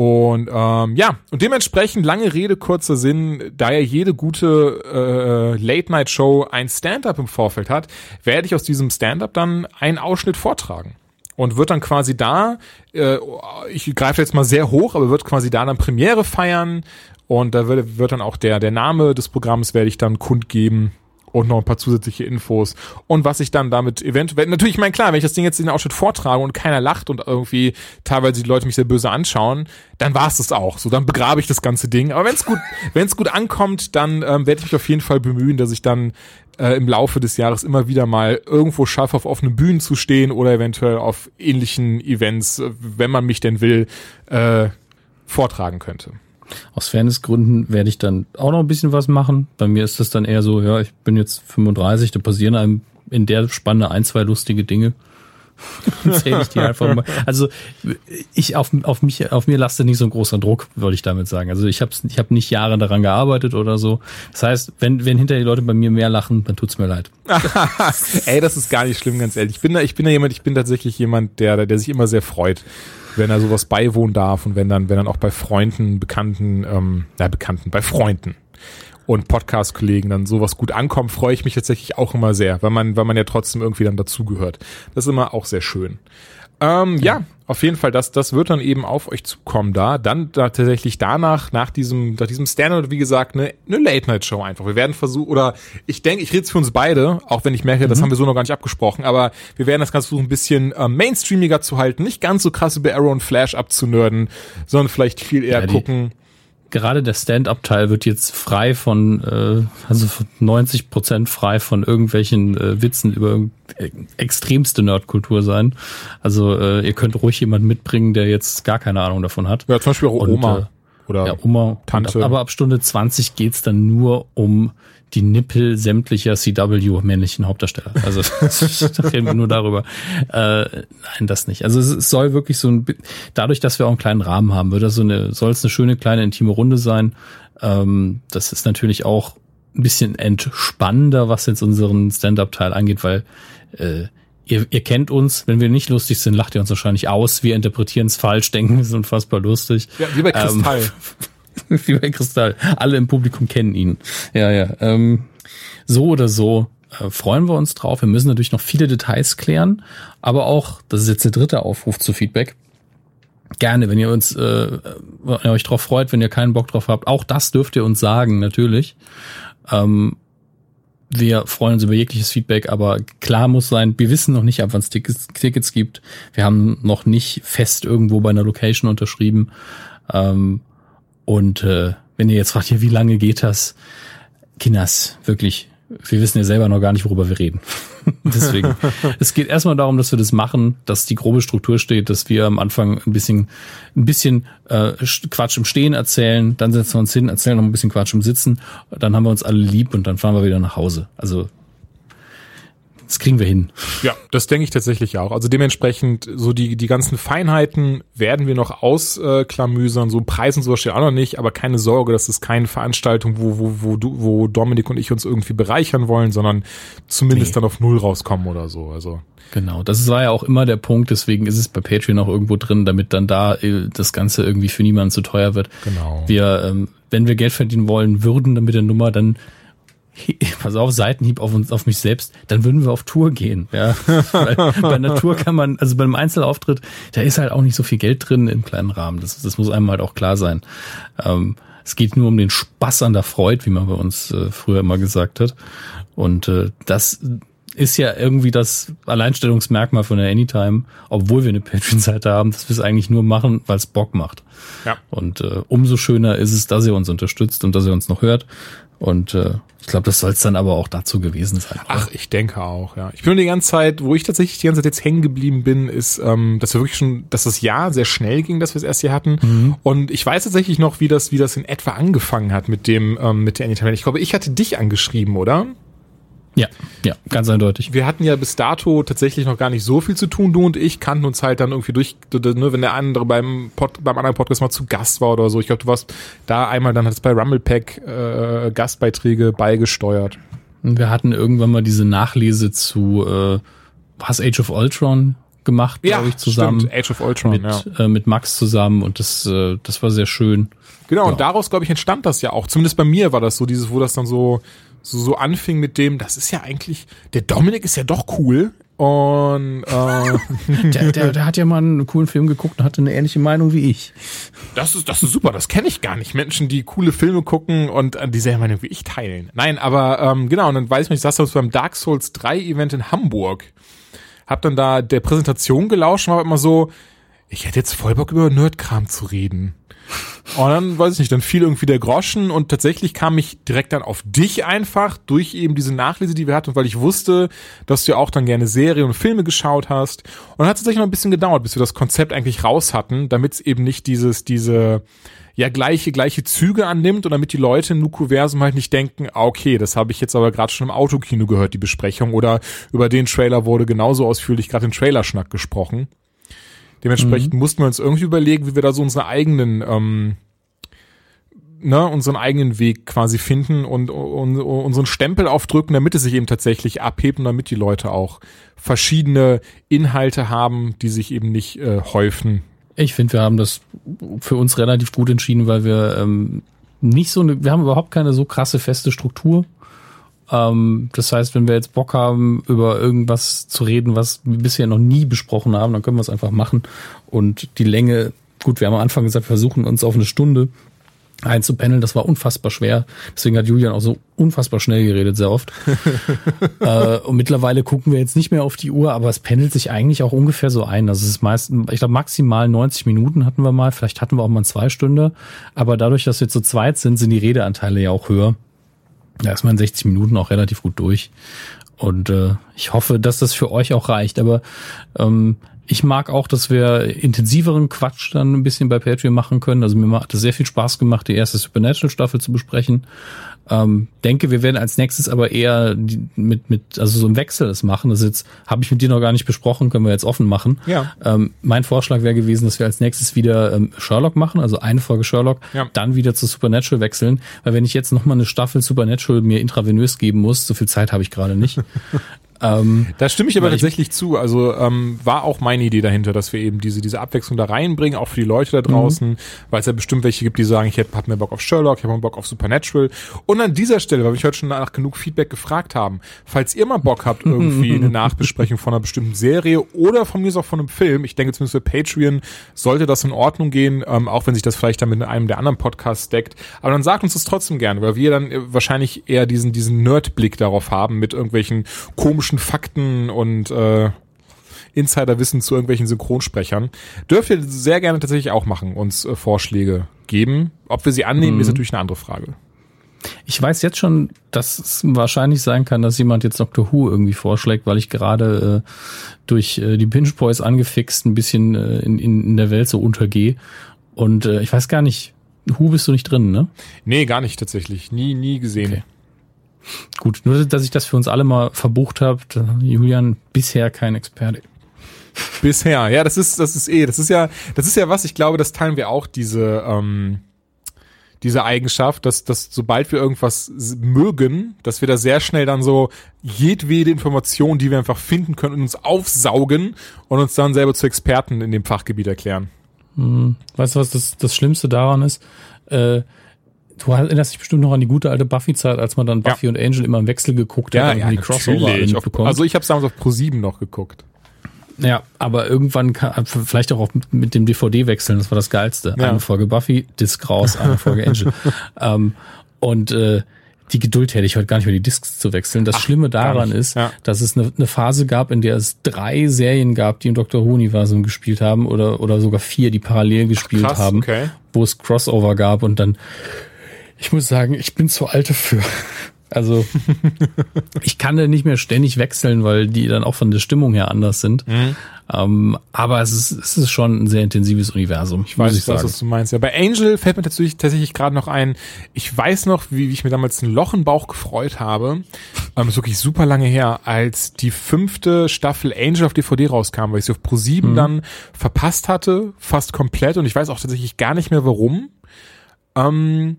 Und ähm, ja, und dementsprechend lange Rede, kurzer Sinn, da ja jede gute äh, Late-Night-Show ein Stand-up im Vorfeld hat, werde ich aus diesem Stand-up dann einen Ausschnitt vortragen. Und wird dann quasi da, äh, ich greife jetzt mal sehr hoch, aber wird quasi da dann Premiere feiern. Und da wird, wird dann auch der, der Name des Programms werde ich dann kundgeben und noch ein paar zusätzliche Infos und was ich dann damit eventuell, natürlich, ich meine, klar, wenn ich das Ding jetzt in den Ausschnitt vortrage und keiner lacht und irgendwie teilweise die Leute mich sehr böse anschauen, dann war es das auch. So, dann begrabe ich das ganze Ding. Aber wenn es gut, [LAUGHS] wenn es gut ankommt, dann ähm, werde ich mich auf jeden Fall bemühen, dass ich dann äh, im Laufe des Jahres immer wieder mal irgendwo schaffe, auf offenen Bühnen zu stehen oder eventuell auf ähnlichen Events, wenn man mich denn will, äh, vortragen könnte. Aus Fairnessgründen werde ich dann auch noch ein bisschen was machen. Bei mir ist das dann eher so, ja, ich bin jetzt 35, da passieren einem in der Spanne ein, zwei lustige Dinge. [LAUGHS] Zähle ich die einfach mal. Also ich auf, auf mich, auf mir lastet nicht so ein großer Druck, würde ich damit sagen. Also ich habe ich hab nicht Jahre daran gearbeitet oder so. Das heißt, wenn, wenn hinter die Leute bei mir mehr lachen, dann tut's mir leid. [LAUGHS] Ey, das ist gar nicht schlimm, ganz ehrlich. Ich bin da, ich bin da jemand, ich bin tatsächlich jemand, der, der sich immer sehr freut wenn er sowas beiwohnen darf und wenn dann, wenn dann auch bei Freunden, Bekannten, ähm, ja, Bekannten, bei Freunden und Podcast-Kollegen dann sowas gut ankommt, freue ich mich tatsächlich auch immer sehr, weil man, weil man ja trotzdem irgendwie dann dazugehört. Das ist immer auch sehr schön. Ähm, ja, auf jeden Fall, das, das wird dann eben auf euch zukommen da. Dann da tatsächlich danach, nach diesem, nach diesem Standard, wie gesagt, eine, eine Late-Night-Show einfach. Wir werden versuchen, oder ich denke, ich rede es für uns beide, auch wenn ich merke, mhm. das haben wir so noch gar nicht abgesprochen, aber wir werden das Ganze versuchen, ein bisschen äh, mainstreamiger zu halten, nicht ganz so krass über Arrow und Flash abzunörden, sondern vielleicht viel eher ja, gucken gerade der Stand-up-Teil wird jetzt frei von, äh, also 90 Prozent frei von irgendwelchen äh, Witzen über äh, extremste Nerdkultur sein. Also äh, ihr könnt ruhig jemanden mitbringen, der jetzt gar keine Ahnung davon hat. Ja, zum Beispiel auch Oma. Und, äh, oder ja, Oma, Tante. Und, aber ab Stunde 20 geht's dann nur um die Nippel sämtlicher CW männlichen Hauptdarsteller. Also [LAUGHS] da reden wir nur darüber. Äh, nein, das nicht. Also es soll wirklich so ein dadurch, dass wir auch einen kleinen Rahmen haben, wird das so eine, soll es eine schöne kleine intime Runde sein. Ähm, das ist natürlich auch ein bisschen entspannender, was jetzt unseren Stand-up-Teil angeht, weil äh, ihr, ihr kennt uns, wenn wir nicht lustig sind, lacht ihr uns wahrscheinlich aus. Wir interpretieren es falsch, [LAUGHS] denken, wir sind unfassbar lustig. Ja, wie bei Kristall. Ähm, [LAUGHS] wie bei Kristall. Alle im Publikum kennen ihn. Ja, ja. Ähm, so oder so äh, freuen wir uns drauf. Wir müssen natürlich noch viele Details klären, aber auch, das ist jetzt der dritte Aufruf zu Feedback. Gerne, wenn ihr uns, äh, wenn ihr euch drauf freut, wenn ihr keinen Bock drauf habt, auch das dürft ihr uns sagen, natürlich. Ähm, wir freuen uns über jegliches Feedback, aber klar muss sein, wir wissen noch nicht, ab wann es Tickets, Tickets gibt. Wir haben noch nicht fest irgendwo bei einer Location unterschrieben. Ähm, und äh, wenn ihr jetzt fragt, ja, wie lange geht das? Kinders, wirklich, wir wissen ja selber noch gar nicht, worüber wir reden. [LAUGHS] Deswegen, es geht erstmal darum, dass wir das machen, dass die grobe Struktur steht, dass wir am Anfang ein bisschen, ein bisschen äh, Quatsch im Stehen erzählen, dann setzen wir uns hin, erzählen noch ein bisschen Quatsch im Sitzen, dann haben wir uns alle lieb und dann fahren wir wieder nach Hause. Also das kriegen wir hin. Ja, das denke ich tatsächlich auch. Also dementsprechend, so die, die ganzen Feinheiten werden wir noch ausklamüsern. So Preisen sowas steht auch noch nicht, aber keine Sorge, das ist keine Veranstaltung, wo, wo, wo, du, wo Dominik und ich uns irgendwie bereichern wollen, sondern zumindest nee. dann auf Null rauskommen oder so. Also. Genau, das war ja auch immer der Punkt, deswegen ist es bei Patreon auch irgendwo drin, damit dann da äh, das Ganze irgendwie für niemanden zu teuer wird. Genau. Wir, ähm, wenn wir Geld verdienen wollen würden dann mit der Nummer, dann [LAUGHS] pass auf, Seitenhieb auf uns, auf mich selbst, dann würden wir auf Tour gehen. Ja, [LAUGHS] Weil bei einer Tour kann man, also bei einem Einzelauftritt, da ist halt auch nicht so viel Geld drin im kleinen Rahmen. Das, das muss einem halt auch klar sein. Ähm, es geht nur um den Spaß an der Freude, wie man bei uns äh, früher immer gesagt hat. Und äh, das ist ja irgendwie das Alleinstellungsmerkmal von der Anytime, obwohl wir eine Patreon-Seite haben, dass wir es eigentlich nur machen, weil es Bock macht. Ja. Und äh, umso schöner ist es, dass ihr uns unterstützt und dass ihr uns noch hört. Und äh, ich glaube, das soll es dann aber auch dazu gewesen sein. Ach, ich denke auch, ja. Ich bin die ganze Zeit, wo ich tatsächlich die ganze Zeit jetzt hängen geblieben bin, ist, ähm, dass wir wirklich schon, dass das Jahr sehr schnell ging, dass wir es erst hier hatten. Mhm. Und ich weiß tatsächlich noch, wie das, wie das in etwa angefangen hat mit dem, ähm, mit der Anytime. Ich glaube, ich hatte dich angeschrieben, oder? Ja, ja, ganz eindeutig. Wir hatten ja bis dato tatsächlich noch gar nicht so viel zu tun, du und ich kannten uns halt dann irgendwie durch, ne, wenn der andere beim, Pod, beim anderen Podcast mal zu Gast war oder so. Ich glaube, du warst da einmal, dann hat es bei Rumblepack äh, Gastbeiträge beigesteuert. Und wir hatten irgendwann mal diese Nachlese zu äh, was Age of Ultron gemacht, glaube ich, zusammen. Stimmt, Age of Ultron, mit, ja. äh, mit Max zusammen und das, äh, das war sehr schön. Genau, Ja. und daraus, glaube ich, entstand das ja auch. Zumindest bei mir war das so, dieses, wo das dann so, so, so anfing mit dem, das ist ja eigentlich, der Dominik ist ja doch cool. Und äh, [LAUGHS] Der, der, der hat ja mal einen coolen Film geguckt und hatte eine ähnliche Meinung wie ich. das ist, das ist super, das kenne ich gar nicht. Menschen, die coole Filme gucken und äh, dieselbe Meinung wie ich teilen. Nein, aber ähm, genau, und dann weiß ich nicht, ich saß da beim Dark Souls 3 Event in Hamburg. Hab dann da der Präsentation gelauscht und war immer so, ich hätte jetzt voll Bock über Nerdkram zu reden. Und dann, weiß ich nicht, dann fiel irgendwie der Groschen und tatsächlich kam ich direkt dann auf dich einfach durch eben diese Nachlese, die wir hatten, weil ich wusste, dass du ja auch dann gerne Serien und Filme geschaut hast. Und dann hat es tatsächlich noch ein bisschen gedauert, bis wir das Konzept eigentlich raus hatten, damit es eben nicht dieses, diese, ja, gleiche, gleiche Züge annimmt und damit die Leute im Nukuversum halt nicht denken, ah, okay, das habe ich jetzt aber gerade schon im Autokino gehört, die Besprechung, oder über den Trailer wurde genauso ausführlich gerade den Trailerschnack gesprochen. Dementsprechend mussten wir uns irgendwie überlegen, wie wir da so unsere eigenen, ähm, ne, unseren eigenen Weg quasi finden und, und, und unseren Stempel aufdrücken, damit es sich eben tatsächlich abhebt und damit die Leute auch verschiedene Inhalte haben, die sich eben nicht äh, häufen. Ich finde, wir haben das für uns relativ gut entschieden, weil wir ähm, nicht so eine, wir haben überhaupt keine so krasse feste Struktur. Ähm, das heißt, wenn wir jetzt Bock haben, über irgendwas zu reden, was wir bisher noch nie besprochen haben, dann können wir es einfach machen. Und die Länge, gut, wir haben am Anfang gesagt, wir versuchen uns auf eine Stunde einzupendeln. Das war unfassbar schwer. Deswegen hat Julian auch so unfassbar schnell geredet, sehr oft. [LAUGHS] äh, und mittlerweile gucken wir jetzt nicht mehr auf die Uhr, aber es pendelt sich eigentlich auch ungefähr so ein. Also es ist meistens, ich glaube, maximal 90 Minuten hatten wir mal. Vielleicht hatten wir auch mal zwei Stunden. Aber dadurch, dass wir zu zweit sind, sind die Redeanteile ja auch höher. Da ist man in 60 Minuten auch relativ gut durch. Und äh, ich hoffe, dass das für euch auch reicht. Aber ähm, ich mag auch, dass wir intensiveren Quatsch dann ein bisschen bei Patreon machen können. Also mir hat es sehr viel Spaß gemacht, die erste Supernatural-Staffel zu besprechen. Ähm, denke, wir werden als nächstes aber eher mit, mit, also so ein Wechsel das machen. Das jetzt habe ich mit dir noch gar nicht besprochen, können wir jetzt offen machen. Ja. Ähm, mein Vorschlag wäre gewesen, dass wir als nächstes wieder ähm, Sherlock machen, also eine Folge Sherlock, Ja. dann wieder zu Supernatural wechseln, weil wenn ich jetzt noch mal eine Staffel Supernatural mir intravenös geben muss, so viel Zeit habe ich gerade nicht. [LAUGHS] ähm, Da stimme ich aber Weil ich- tatsächlich zu. Also ähm, war auch meine Idee dahinter, dass wir eben diese diese Abwechslung da reinbringen, auch für die Leute da draußen, weil es ja bestimmt welche gibt, die sagen, ich hab, hab mehr Bock auf Sherlock, ich habe mehr Bock auf Supernatural. Und an dieser Stelle, weil wir heute schon nach genug Feedback gefragt haben, falls ihr mal Bock habt, irgendwie [LAUGHS] eine Nachbesprechung von einer bestimmten Serie oder von mir ist auch von einem Film, ich denke zumindest für Patreon sollte das in Ordnung gehen, ähm, auch wenn sich das vielleicht dann mit einem der anderen Podcasts deckt. Aber dann sagt uns das trotzdem gerne, weil wir dann äh, wahrscheinlich eher diesen diesen Nerdblick darauf haben mit irgendwelchen komischen Fakten und äh, Insiderwissen zu irgendwelchen Synchronsprechern. Dürft ihr sehr gerne tatsächlich auch machen, uns äh, Vorschläge geben. Ob wir sie annehmen, ist natürlich eine andere Frage. Ich weiß jetzt schon, dass es wahrscheinlich sein kann, dass jemand jetzt Doctor Who irgendwie vorschlägt, weil ich gerade äh, durch äh, die Pinch Boys angefixt ein bisschen äh, in, in, in der Welt so untergehe. Und äh, ich weiß gar nicht, Who bist du nicht drin, ne? Nee, gar nicht tatsächlich. Nie, nie gesehen. Okay. Gut, nur dass ich das für uns alle mal verbucht habe. Julian bisher kein Experte. Bisher, ja, das ist, das ist eh, das ist ja, das ist ja was, ich glaube, das teilen wir auch, diese, ähm, diese Eigenschaft, dass, dass sobald wir irgendwas mögen, dass wir da sehr schnell dann so jedwede Information, die wir einfach finden können, uns aufsaugen und uns dann selber zu Experten in dem Fachgebiet erklären. Weißt du, was das, das Schlimmste daran ist? Äh, du erinnerst dich bestimmt noch an die gute alte Buffy-Zeit, als man dann Ja. Buffy und Angel immer im Wechsel geguckt hat und die Crossover mitbekommen. also ich habe damals auf Pro7 noch geguckt. Ja, aber irgendwann kann, vielleicht auch mit, mit dem DVD wechseln, das war das Geilste. Ja. Eine Folge Buffy, Disc raus, eine Folge Angel. [LAUGHS] ähm, und äh, die Geduld hätte ich heute gar nicht mehr die Discs zu wechseln. Das Ach, Schlimme daran ist, Ja. dass es eine, eine Phase gab, in der es drei Serien gab, die im Doctor Who-Universum gespielt haben oder, oder sogar vier, die parallel gespielt krass, haben, okay. wo es Crossover gab und dann, ich muss sagen, ich bin zu alt dafür. [LAUGHS] Also [LAUGHS] ich kann da nicht mehr ständig wechseln, weil die dann auch von der Stimmung her anders sind. Mhm. Ähm, aber es ist, es ist schon ein sehr intensives Universum. Ich weiß nicht, was, du meinst. Ja, bei Angel fällt mir tatsächlich, tatsächlich gerade noch ein, ich weiß noch, wie, wie ich mir damals ein Loch im Bauch gefreut habe. Ähm, ist wirklich super lange her, als die fünfte Staffel Angel auf DVD rauskam, weil ich sie auf Pro 7 dann verpasst hatte, fast komplett. Und ich weiß auch tatsächlich gar nicht mehr warum. Ähm,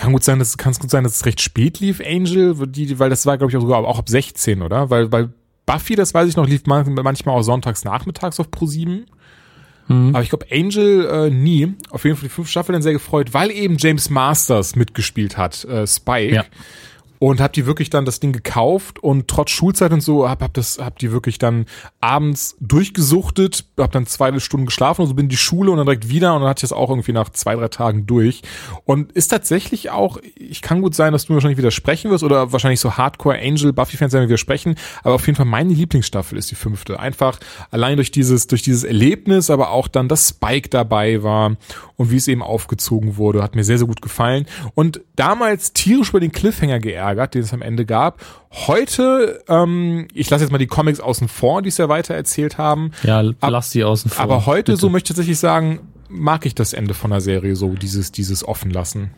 kann gut sein, dass kann es gut sein, dass es recht spät lief, Angel, die, weil das war, glaube ich, auch sogar auch ab 16, oder? Weil, weil Buffy, das weiß ich noch, lief man, manchmal auch sonntags nachmittags auf Pro 7. Aber ich glaube, Angel äh, nie. Auf jeden Fall die fünf Staffeln dann sehr gefreut, weil eben James Masters mitgespielt hat, äh, Spike. Ja. Und hab die wirklich dann das Ding gekauft und trotz Schulzeit und so hab, hab das hab die wirklich dann abends durchgesuchtet, hab dann zwei Stunden geschlafen und so bin in die Schule und dann direkt wieder und dann hatte ich das auch irgendwie nach zwei, drei Tagen durch. Und ist tatsächlich auch, ich kann gut sein, dass du mir wahrscheinlich widersprechen wirst oder wahrscheinlich so Hardcore Angel Buffy-Fans werden mir widersprechen, aber auf jeden Fall meine Lieblingsstaffel ist die fünfte. Einfach allein durch dieses, durch dieses Erlebnis, aber auch dann, dass Spike dabei war und wie es eben aufgezogen wurde, hat mir sehr, sehr gut gefallen. Und damals tierisch über den Cliffhanger geärgert, den es am Ende gab. Heute, ähm, ich lasse jetzt mal die Comics außen vor, die es ja weiter erzählt haben. Ja, Ab- lass die außen vor. Aber heute, bitte. so möchte ich tatsächlich sagen, mag ich das Ende von der Serie so, dieses, dieses offen lassen.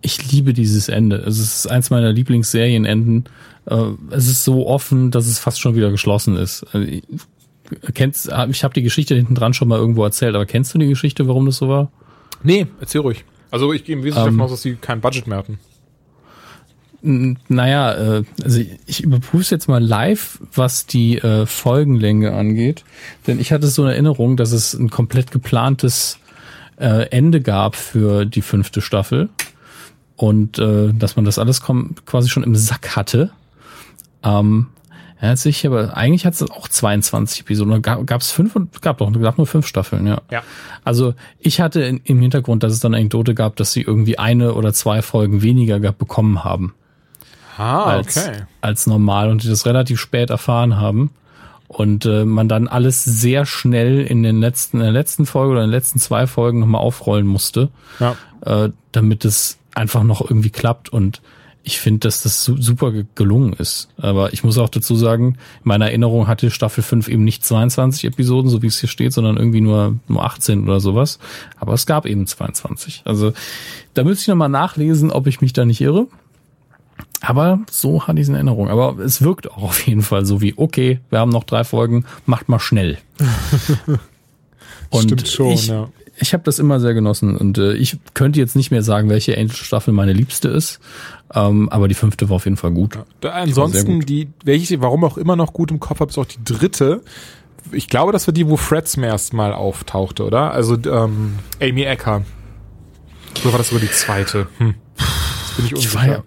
Ich liebe dieses Ende. Es ist eins meiner Lieblingsserienenden. Äh, Es ist so offen, dass es fast schon wieder geschlossen ist. Ich- Kennst, ich habe die Geschichte hinten dran schon mal irgendwo erzählt, aber kennst du die Geschichte, warum das so war? Nee, erzähl ruhig. Also ich gehe im Wesentlichen Ähm, davon aus, dass sie kein Budget mehr hatten. Naja, äh, also ich überprüfe jetzt mal live, was die äh, Folgenlänge angeht. Denn ich hatte so eine Erinnerung, dass es ein komplett geplantes äh, Ende gab für die fünfte Staffel. Und äh, dass man das alles quasi schon im Sack hatte. Ähm, ja, sicher, aber eigentlich hat es auch 22 Episoden. Gab es fünf und gab doch gab nur fünf Staffeln, ja. Ja. Also ich hatte in, im Hintergrund, dass es dann eine Anekdote gab, dass sie irgendwie eine oder zwei Folgen weniger bekommen haben Ah, als, okay. als normal und die das relativ spät erfahren haben. Und äh, man dann alles sehr schnell in den letzten, in der letzten Folge oder in den letzten zwei Folgen nochmal aufrollen musste, Ja. äh, damit es einfach noch irgendwie klappt. Und ich finde, dass das su super ge- gelungen ist. Aber ich muss auch dazu sagen, in meiner Erinnerung hatte Staffel 5 eben nicht 22 Episoden, so wie es hier steht, sondern irgendwie nur, nur 18 oder sowas. Aber es gab eben 22. Also da müsste ich nochmal nachlesen, ob ich mich da nicht irre. Aber so hatte ich es in Erinnerung. Aber es wirkt auch auf jeden Fall so wie, okay, wir haben noch drei Folgen, macht mal schnell. [LAUGHS] Und Stimmt schon, ich, ja. ich habe das immer sehr genossen und äh, ich könnte jetzt nicht mehr sagen, welche Angel-Staffel meine liebste ist, ähm, aber die fünfte war auf jeden Fall gut. Sehr ansonsten, gut. die, welche ich warum auch immer noch gut im Kopf habe, ist auch die dritte. Ich glaube, das war die, wo Fred zum ersten Mal auftauchte, oder? Also ähm, Amy Ecker. Oder war das sogar die zweite? Hm. Jetzt bin ich Ich unsicher. war ja,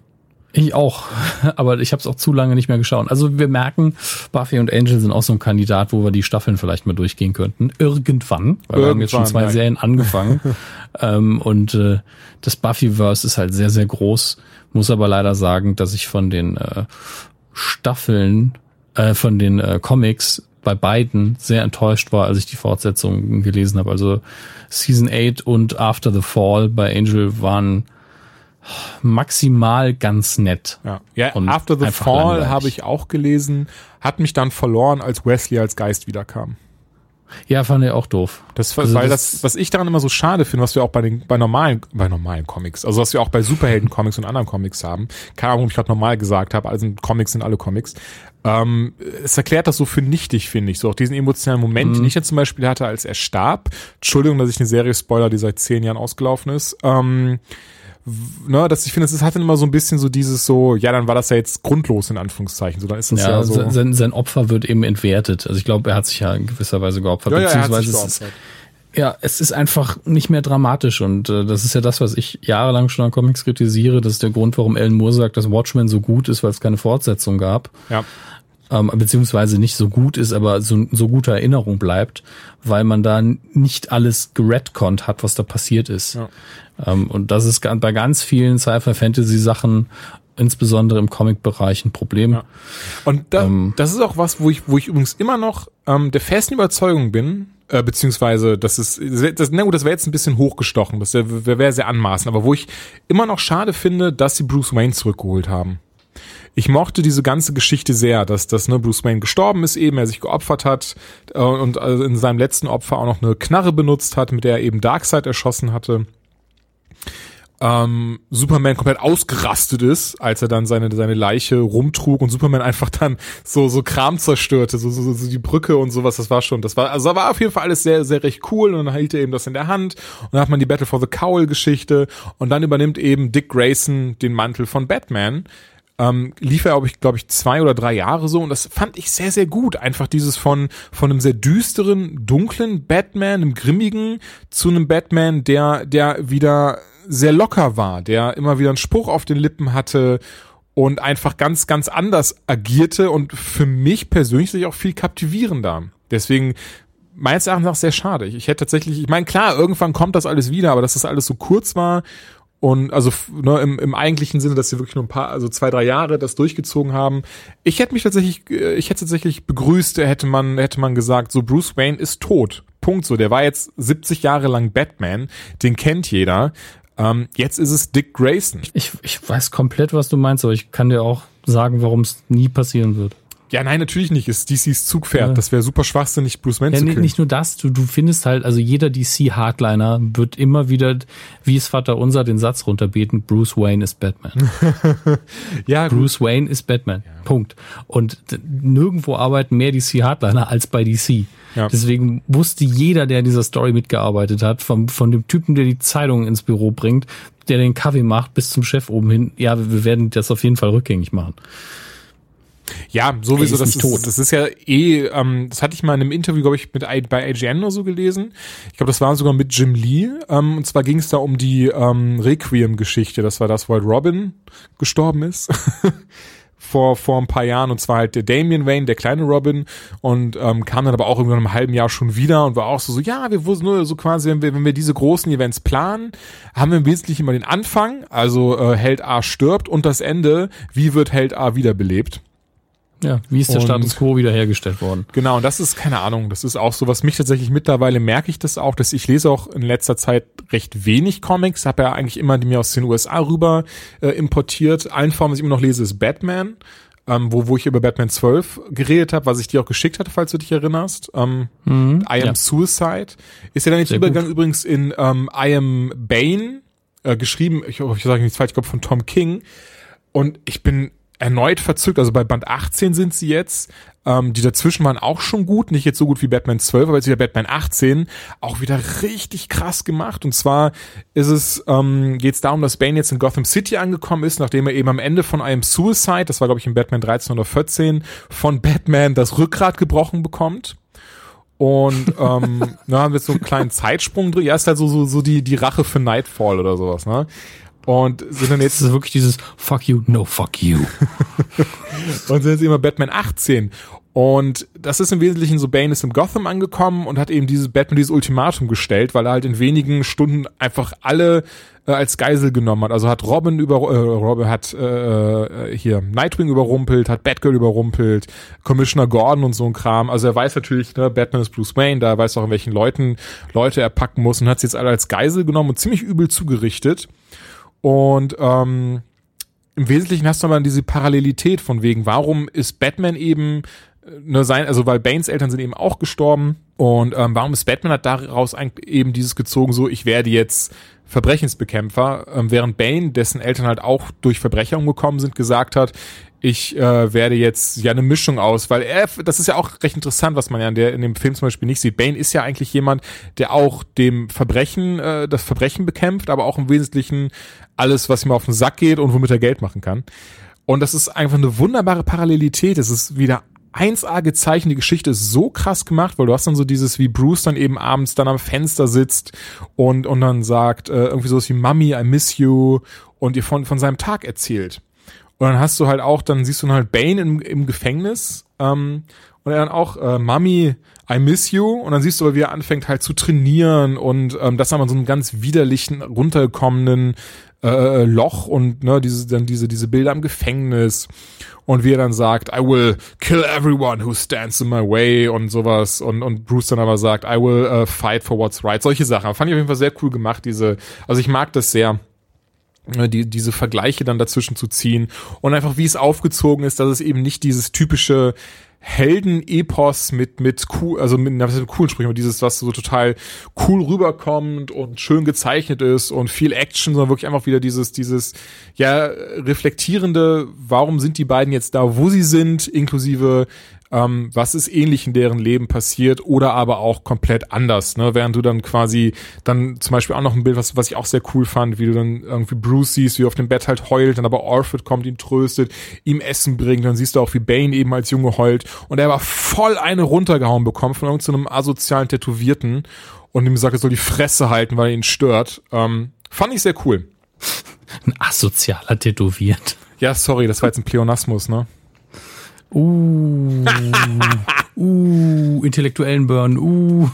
ich auch, [LAUGHS] aber ich habe es auch zu lange nicht mehr geschaut. Also wir merken, Buffy und Angel sind auch so ein Kandidat, wo wir die Staffeln vielleicht mal durchgehen könnten. Irgendwann, weil wir haben jetzt schon Irgendwann, zwei ja. Serien angefangen. [LAUGHS] ähm, und äh, das Buffyverse ist halt sehr, sehr groß. Muss aber leider sagen, dass ich von den äh, Staffeln, äh, von den äh, Comics bei beiden sehr enttäuscht war, als ich die Fortsetzung gelesen habe. Also Season 8 und After the Fall bei Angel waren maximal ganz nett. Ja, ja Und After the Fall habe ich auch gelesen, hat mich dann verloren, als Wesley als Geist wiederkam. Ja, fand ich auch doof. Das, Also weil das- das, was ich daran immer so schade finde, was wir auch bei den, bei normalen, bei normalen Comics, also was wir auch bei Superhelden-Comics [LAUGHS] und anderen Comics haben, keine Ahnung, warum ich gerade normal gesagt habe, also Comics sind alle Comics, ähm, es erklärt das so für nichtig, finde ich, so auch diesen emotionalen Moment, Mhm. den ich jetzt zum Beispiel hatte, als er starb. Entschuldigung, dass ich eine Serie spoiler, die seit zehn Jahren ausgelaufen ist. Ähm, ne, dass ich finde, es hat dann immer so ein bisschen so dieses so, ja, dann war das ja jetzt grundlos in Anführungszeichen, so dann ist das ja, Ja, so. sein, sein Opfer wird eben entwertet. Also ich glaube, er hat sich ja in gewisser Weise geopfert. ja, ja, er beziehungsweise es ist, geopfert. ja, es ist einfach nicht mehr dramatisch und äh, das ist ja das, was ich jahrelang schon an Comics kritisiere. Das ist der Grund, warum Alan Moore sagt, dass Watchmen so gut ist, weil es keine Fortsetzung gab. Ja. ähm, beziehungsweise nicht so gut ist, aber so, so gute Erinnerung bleibt, weil man da nicht alles geredconnt hat, was da passiert ist. Ja. Ähm, und das ist bei ganz vielen Sci-Fi-Fantasy-Sachen insbesondere im Comic-Bereich ein Problem. Ja. Und da, ähm, das ist auch was, wo ich, wo ich übrigens immer noch ähm, der festen Überzeugung bin, äh, beziehungsweise das ist, das, na gut, das wäre jetzt ein bisschen hochgestochen, das wäre wär sehr anmaßend, aber wo ich immer noch schade finde, dass sie Bruce Wayne zurückgeholt haben. Ich mochte diese ganze Geschichte sehr, dass, dass ne, Bruce Wayne gestorben ist, eben er sich geopfert hat äh, und also in seinem letzten Opfer auch noch eine Knarre benutzt hat, mit der er eben Darkseid erschossen hatte ähm, Superman komplett ausgerastet ist, als er dann seine seine Leiche rumtrug und Superman einfach dann so so Kram zerstörte, so so, so die Brücke und sowas. Das war schon, das war also war auf jeden Fall alles sehr sehr recht cool und dann hielt er eben das in der Hand und dann hat man die Battle for the Cowl Geschichte und dann übernimmt eben Dick Grayson den Mantel von Batman. Ähm, lief er, glaube ich, glaube ich, zwei oder drei Jahre so und das fand ich sehr, sehr gut. Einfach dieses von, von einem sehr düsteren, dunklen Batman, einem grimmigen, zu einem Batman, der, der wieder sehr locker war, der immer wieder einen Spruch auf den Lippen hatte und einfach ganz, ganz anders agierte und für mich persönlich auch viel kaptivierender. Deswegen meines Erachtens auch sehr schade. Ich hätte tatsächlich, ich meine, klar, irgendwann kommt das alles wieder, aber dass das alles so kurz war und also ne, im, im eigentlichen Sinne, dass sie wirklich nur ein paar, also zwei, drei Jahre das durchgezogen haben. Ich hätte mich tatsächlich, äh, ich hätte tatsächlich begrüßt, hätte man, hätte man gesagt, so Bruce Wayne ist tot. Punkt so. Der war jetzt 70 Jahre lang Batman, den kennt jeder. Ähm, jetzt ist es Dick Grayson. Ich, ich weiß komplett, was du meinst, aber ich kann dir auch sagen, warum es nie passieren wird. Ja, nein, natürlich nicht. Ist DCs Zugpferd. Ja. Das wäre super schwachsinnig, Bruce Wayne ja, zu killen. Nicht nur das, du, du findest halt, also jeder DC-Hardliner wird immer wieder, wie es Vater unser, den Satz runterbeten, Bruce Wayne ist Batman. [LAUGHS] ja, Bruce gut. Wayne ist Batman. Ja. Punkt. Und nirgendwo arbeiten mehr DC-Hardliner als bei DC. Ja. Deswegen wusste jeder, der in dieser Story mitgearbeitet hat, vom, von dem Typen, der die Zeitung ins Büro bringt, der den Kaffee macht, bis zum Chef oben hin, ja, wir werden das auf jeden Fall rückgängig machen. Ja, sowieso, ist das, ist, tot. das ist ja eh, ähm, das hatte ich mal in einem Interview, glaube ich, mit bei IGN oder so gelesen. Ich glaube, das war sogar mit Jim Lee. Ähm, und zwar ging es da um die ähm, Requiem-Geschichte. Das war das, wo halt Robin gestorben ist. [LAUGHS] vor, vor ein paar Jahren und zwar halt der Damian Wayne, der kleine Robin und ähm, kam dann aber auch irgendwann im halben Jahr schon wieder und war auch so, so ja, wir wussten nur so quasi, wenn wir, wenn wir diese großen Events planen, haben wir im Wesentlichen immer den Anfang, also äh, Held A stirbt und das Ende, wie wird Held A wiederbelebt. Ja, wie ist der und, Status quo wiederhergestellt worden? Genau, und das ist keine Ahnung, das ist auch so, was mich tatsächlich mittlerweile merke ich das auch, dass ich lese auch in letzter Zeit recht wenig Comics, habe ja eigentlich immer die mir aus den USA rüber äh, importiert. Allen Formen, was ich immer noch lese, ist Batman, ähm, wo, wo ich über Batman 12 geredet habe, was ich dir auch geschickt hatte, falls du dich erinnerst. Ähm, mhm, I Am ja. Suicide. Ist ja dann jetzt Übergang übrigens in ähm, I Am Bane, äh, geschrieben, ich hoffe, ich sage nichts falsch, ich glaube von Tom King. Und ich bin erneut verzückt. Also bei Band 18 sind sie jetzt. Ähm, die dazwischen waren auch schon gut, nicht jetzt so gut wie Batman 12, aber jetzt wieder Batman 18 auch wieder richtig krass gemacht. Und zwar ist es ähm, geht es darum, dass Bane jetzt in Gotham City angekommen ist, nachdem er eben am Ende von einem Suicide, das war glaube ich in Batman 13 oder 14, von Batman das Rückgrat gebrochen bekommt. Und ähm, [LAUGHS] na, haben wir jetzt so einen kleinen Zeitsprung drin. Ja, ist halt so, so, so die, die Rache für Nightfall oder sowas, ne? Und sind dann jetzt. Das ist wirklich dieses Fuck you, no fuck you. [LAUGHS] und sind jetzt immer Batman 18. Und das ist im Wesentlichen so, Bane ist in Gotham angekommen und hat eben dieses Batman dieses Ultimatum gestellt, weil er halt in wenigen Stunden einfach alle äh, als Geisel genommen hat. Also hat Robin über äh, Robin hat äh, äh, hier Nightwing überrumpelt, hat Batgirl überrumpelt, Commissioner Gordon und so ein Kram. Also er weiß natürlich, ne, Batman ist Bruce Wayne, da weiß auch in welchen Leuten Leute er packen muss und hat sie jetzt alle als Geisel genommen und ziemlich übel zugerichtet. Und ähm, im Wesentlichen hast du aber diese Parallelität von wegen, warum ist Batman eben äh, ne, sein, also weil Banes Eltern sind eben auch gestorben und ähm, warum ist Batman hat daraus eben dieses gezogen, so ich werde jetzt Verbrechensbekämpfer, ähm, während Bane, dessen Eltern halt auch durch Verbrecher umgekommen sind, gesagt hat, ich äh, werde jetzt ja eine Mischung aus, weil er, das ist ja auch recht interessant, was man ja in, der, in dem Film zum Beispiel nicht sieht. Bane ist ja eigentlich jemand, der auch dem Verbrechen, äh, das Verbrechen bekämpft, aber auch im Wesentlichen alles, was ihm auf den Sack geht und womit er Geld machen kann. Und das ist einfach eine wunderbare Parallelität. Es ist wieder 1A gezeichnet, die Geschichte ist so krass gemacht, weil du hast dann so dieses, wie Bruce dann eben abends dann am Fenster sitzt und, und dann sagt, äh, irgendwie sowas wie Mummy, I miss you und ihr von, von seinem Tag erzählt. Und dann hast du halt auch, dann siehst du dann halt Bane im, im Gefängnis ähm, und er dann auch, äh, Mummy, I miss you. Und dann siehst du aber, wie er anfängt halt zu trainieren und ähm, das haben wir so einen ganz widerlichen, runtergekommenen äh, Loch und ne, diese, dann diese, diese Bilder im Gefängnis und wie er dann sagt, I will kill everyone who stands in my way und sowas und, und Bruce dann aber sagt, I will uh, fight for what's right. Solche Sachen. Fand ich auf jeden Fall sehr cool gemacht, diese, also ich mag das sehr ne, die, diese Vergleiche dann dazwischen zu ziehen und einfach wie es aufgezogen ist, dass es eben nicht dieses typische Helden-Epos mit, mit cool, also mit, mit coolen Sprüchen, dieses, was so total cool rüberkommt und schön gezeichnet ist und viel Action, sondern wirklich einfach wieder dieses, dieses, ja, reflektierende, warum sind die beiden jetzt da, wo sie sind, inklusive ähm, was ist ähnlich in deren Leben passiert oder aber auch komplett anders, ne? Während du dann quasi dann zum Beispiel auch noch ein Bild, was, was ich auch sehr cool fand, wie du dann irgendwie Bruce siehst, wie er auf dem Bett halt heult, dann aber Orford kommt, ihn tröstet, ihm Essen bringt, dann siehst du auch, wie Bane eben als Junge heult und er war voll eine runtergehauen bekommen von irgendeinem asozialen Tätowierten und ihm sagt, er soll die Fresse halten, weil er ihn stört. Ähm, fand ich sehr cool. Ein asozialer tätowiert. Ja, sorry, das war jetzt ein Pleonasmus, ne? Uh, uh, intellektuellen Burn, uh.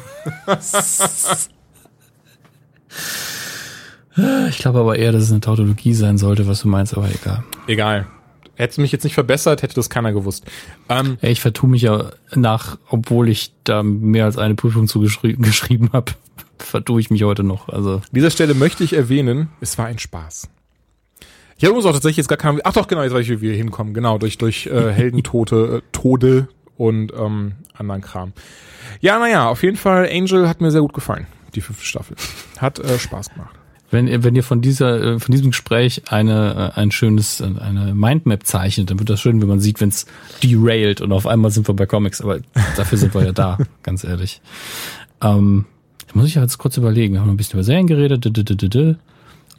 Ich glaube aber eher, dass es eine Tautologie sein sollte, was du meinst, aber egal. Egal. Hättest du mich jetzt nicht verbessert, hätte das keiner gewusst. Ähm, ich vertue mich ja nach, obwohl ich da mehr als eine Prüfung zugeschrieben [LAUGHS] geschrieben habe, vertue ich mich heute noch. Also an dieser Stelle möchte ich erwähnen, es war ein Spaß. Ich habe uns auch tatsächlich jetzt gar keinen. Ach doch, genau, jetzt weiß ich, wie wir hinkommen. Genau, durch, durch äh, [LAUGHS] Heldentote, äh, Tode und ähm, anderen Kram. Ja, naja, auf jeden Fall, Angel hat mir sehr gut gefallen, die fünfte Staffel. Hat äh, Spaß gemacht. Wenn, ihr wenn ihr von dieser, äh, von diesem Gespräch eine, äh, ein schönes, eine Mindmap zeichnet, dann wird das schön, wenn man sieht, wenn es derailed und auf einmal sind wir bei Comics, aber dafür sind wir ja da, [LAUGHS] ganz ehrlich. Ähm, muss ich jetzt kurz überlegen. Wir haben ein bisschen über Serien geredet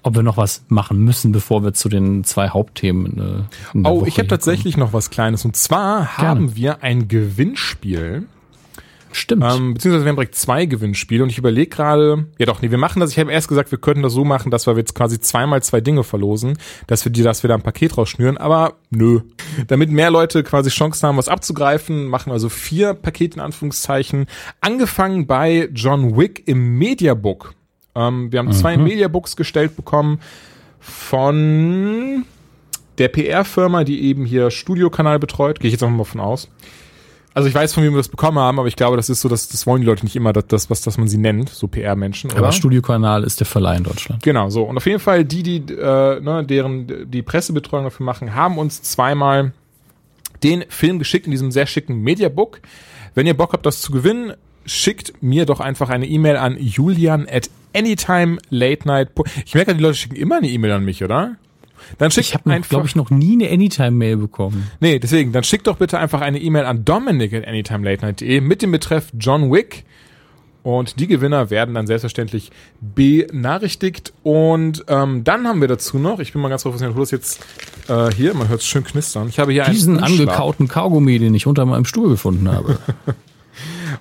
ob wir noch was machen müssen, bevor wir zu den zwei Hauptthemen. Äh, oh, Woche ich habe tatsächlich noch was Kleines. Und zwar Gerne. haben wir ein Gewinnspiel. Stimmt. Ähm, beziehungsweise wir haben direkt zwei Gewinnspiele und ich überlege gerade, ja doch, nee, wir machen das, ich habe erst gesagt, wir könnten das so machen, dass wir jetzt quasi zweimal zwei Dinge verlosen, dass wir die, dass wir da ein Paket rausschnüren, aber nö. Damit mehr Leute quasi Chancen haben, was abzugreifen, machen wir also vier Pakete in Anführungszeichen. Angefangen bei John Wick im Mediabook. Ähm, wir haben mhm. zwei Mediabooks gestellt bekommen von der PR-Firma, die eben hier Studiokanal betreut. Gehe ich jetzt auch mal von aus. Also ich weiß, von wem wir das bekommen haben, aber ich glaube, das ist so, dass das wollen die Leute nicht immer, dass das, was das man sie nennt, so PR-Menschen. Aber Studiokanal ist der Verleih in Deutschland. Genau, so. Und auf jeden Fall die, die, äh, ne, deren die Pressebetreuung dafür machen, haben uns zweimal den Film geschickt in diesem sehr schicken Mediabook. Wenn ihr Bock habt, das zu gewinnen, schickt mir doch einfach eine E-Mail an julian at anytime late night. Ich merke, die Leute schicken immer eine E-Mail an mich, oder? Dann schickt ich habe, glaube ich, noch nie eine Anytime-Mail bekommen. Nee, deswegen, dann schickt doch bitte einfach eine E-Mail an dominic at anytimelatenight.de mit dem Betreff John Wick. Und die Gewinner werden dann selbstverständlich benachrichtigt. Und ähm, dann haben wir dazu noch, ich bin mal ganz professionell, ich hole das jetzt äh, hier, man hört es schön knistern. Ich habe hier Diesen einen angekauten Kaugummi, den ich unter meinem Stuhl gefunden habe. [LAUGHS]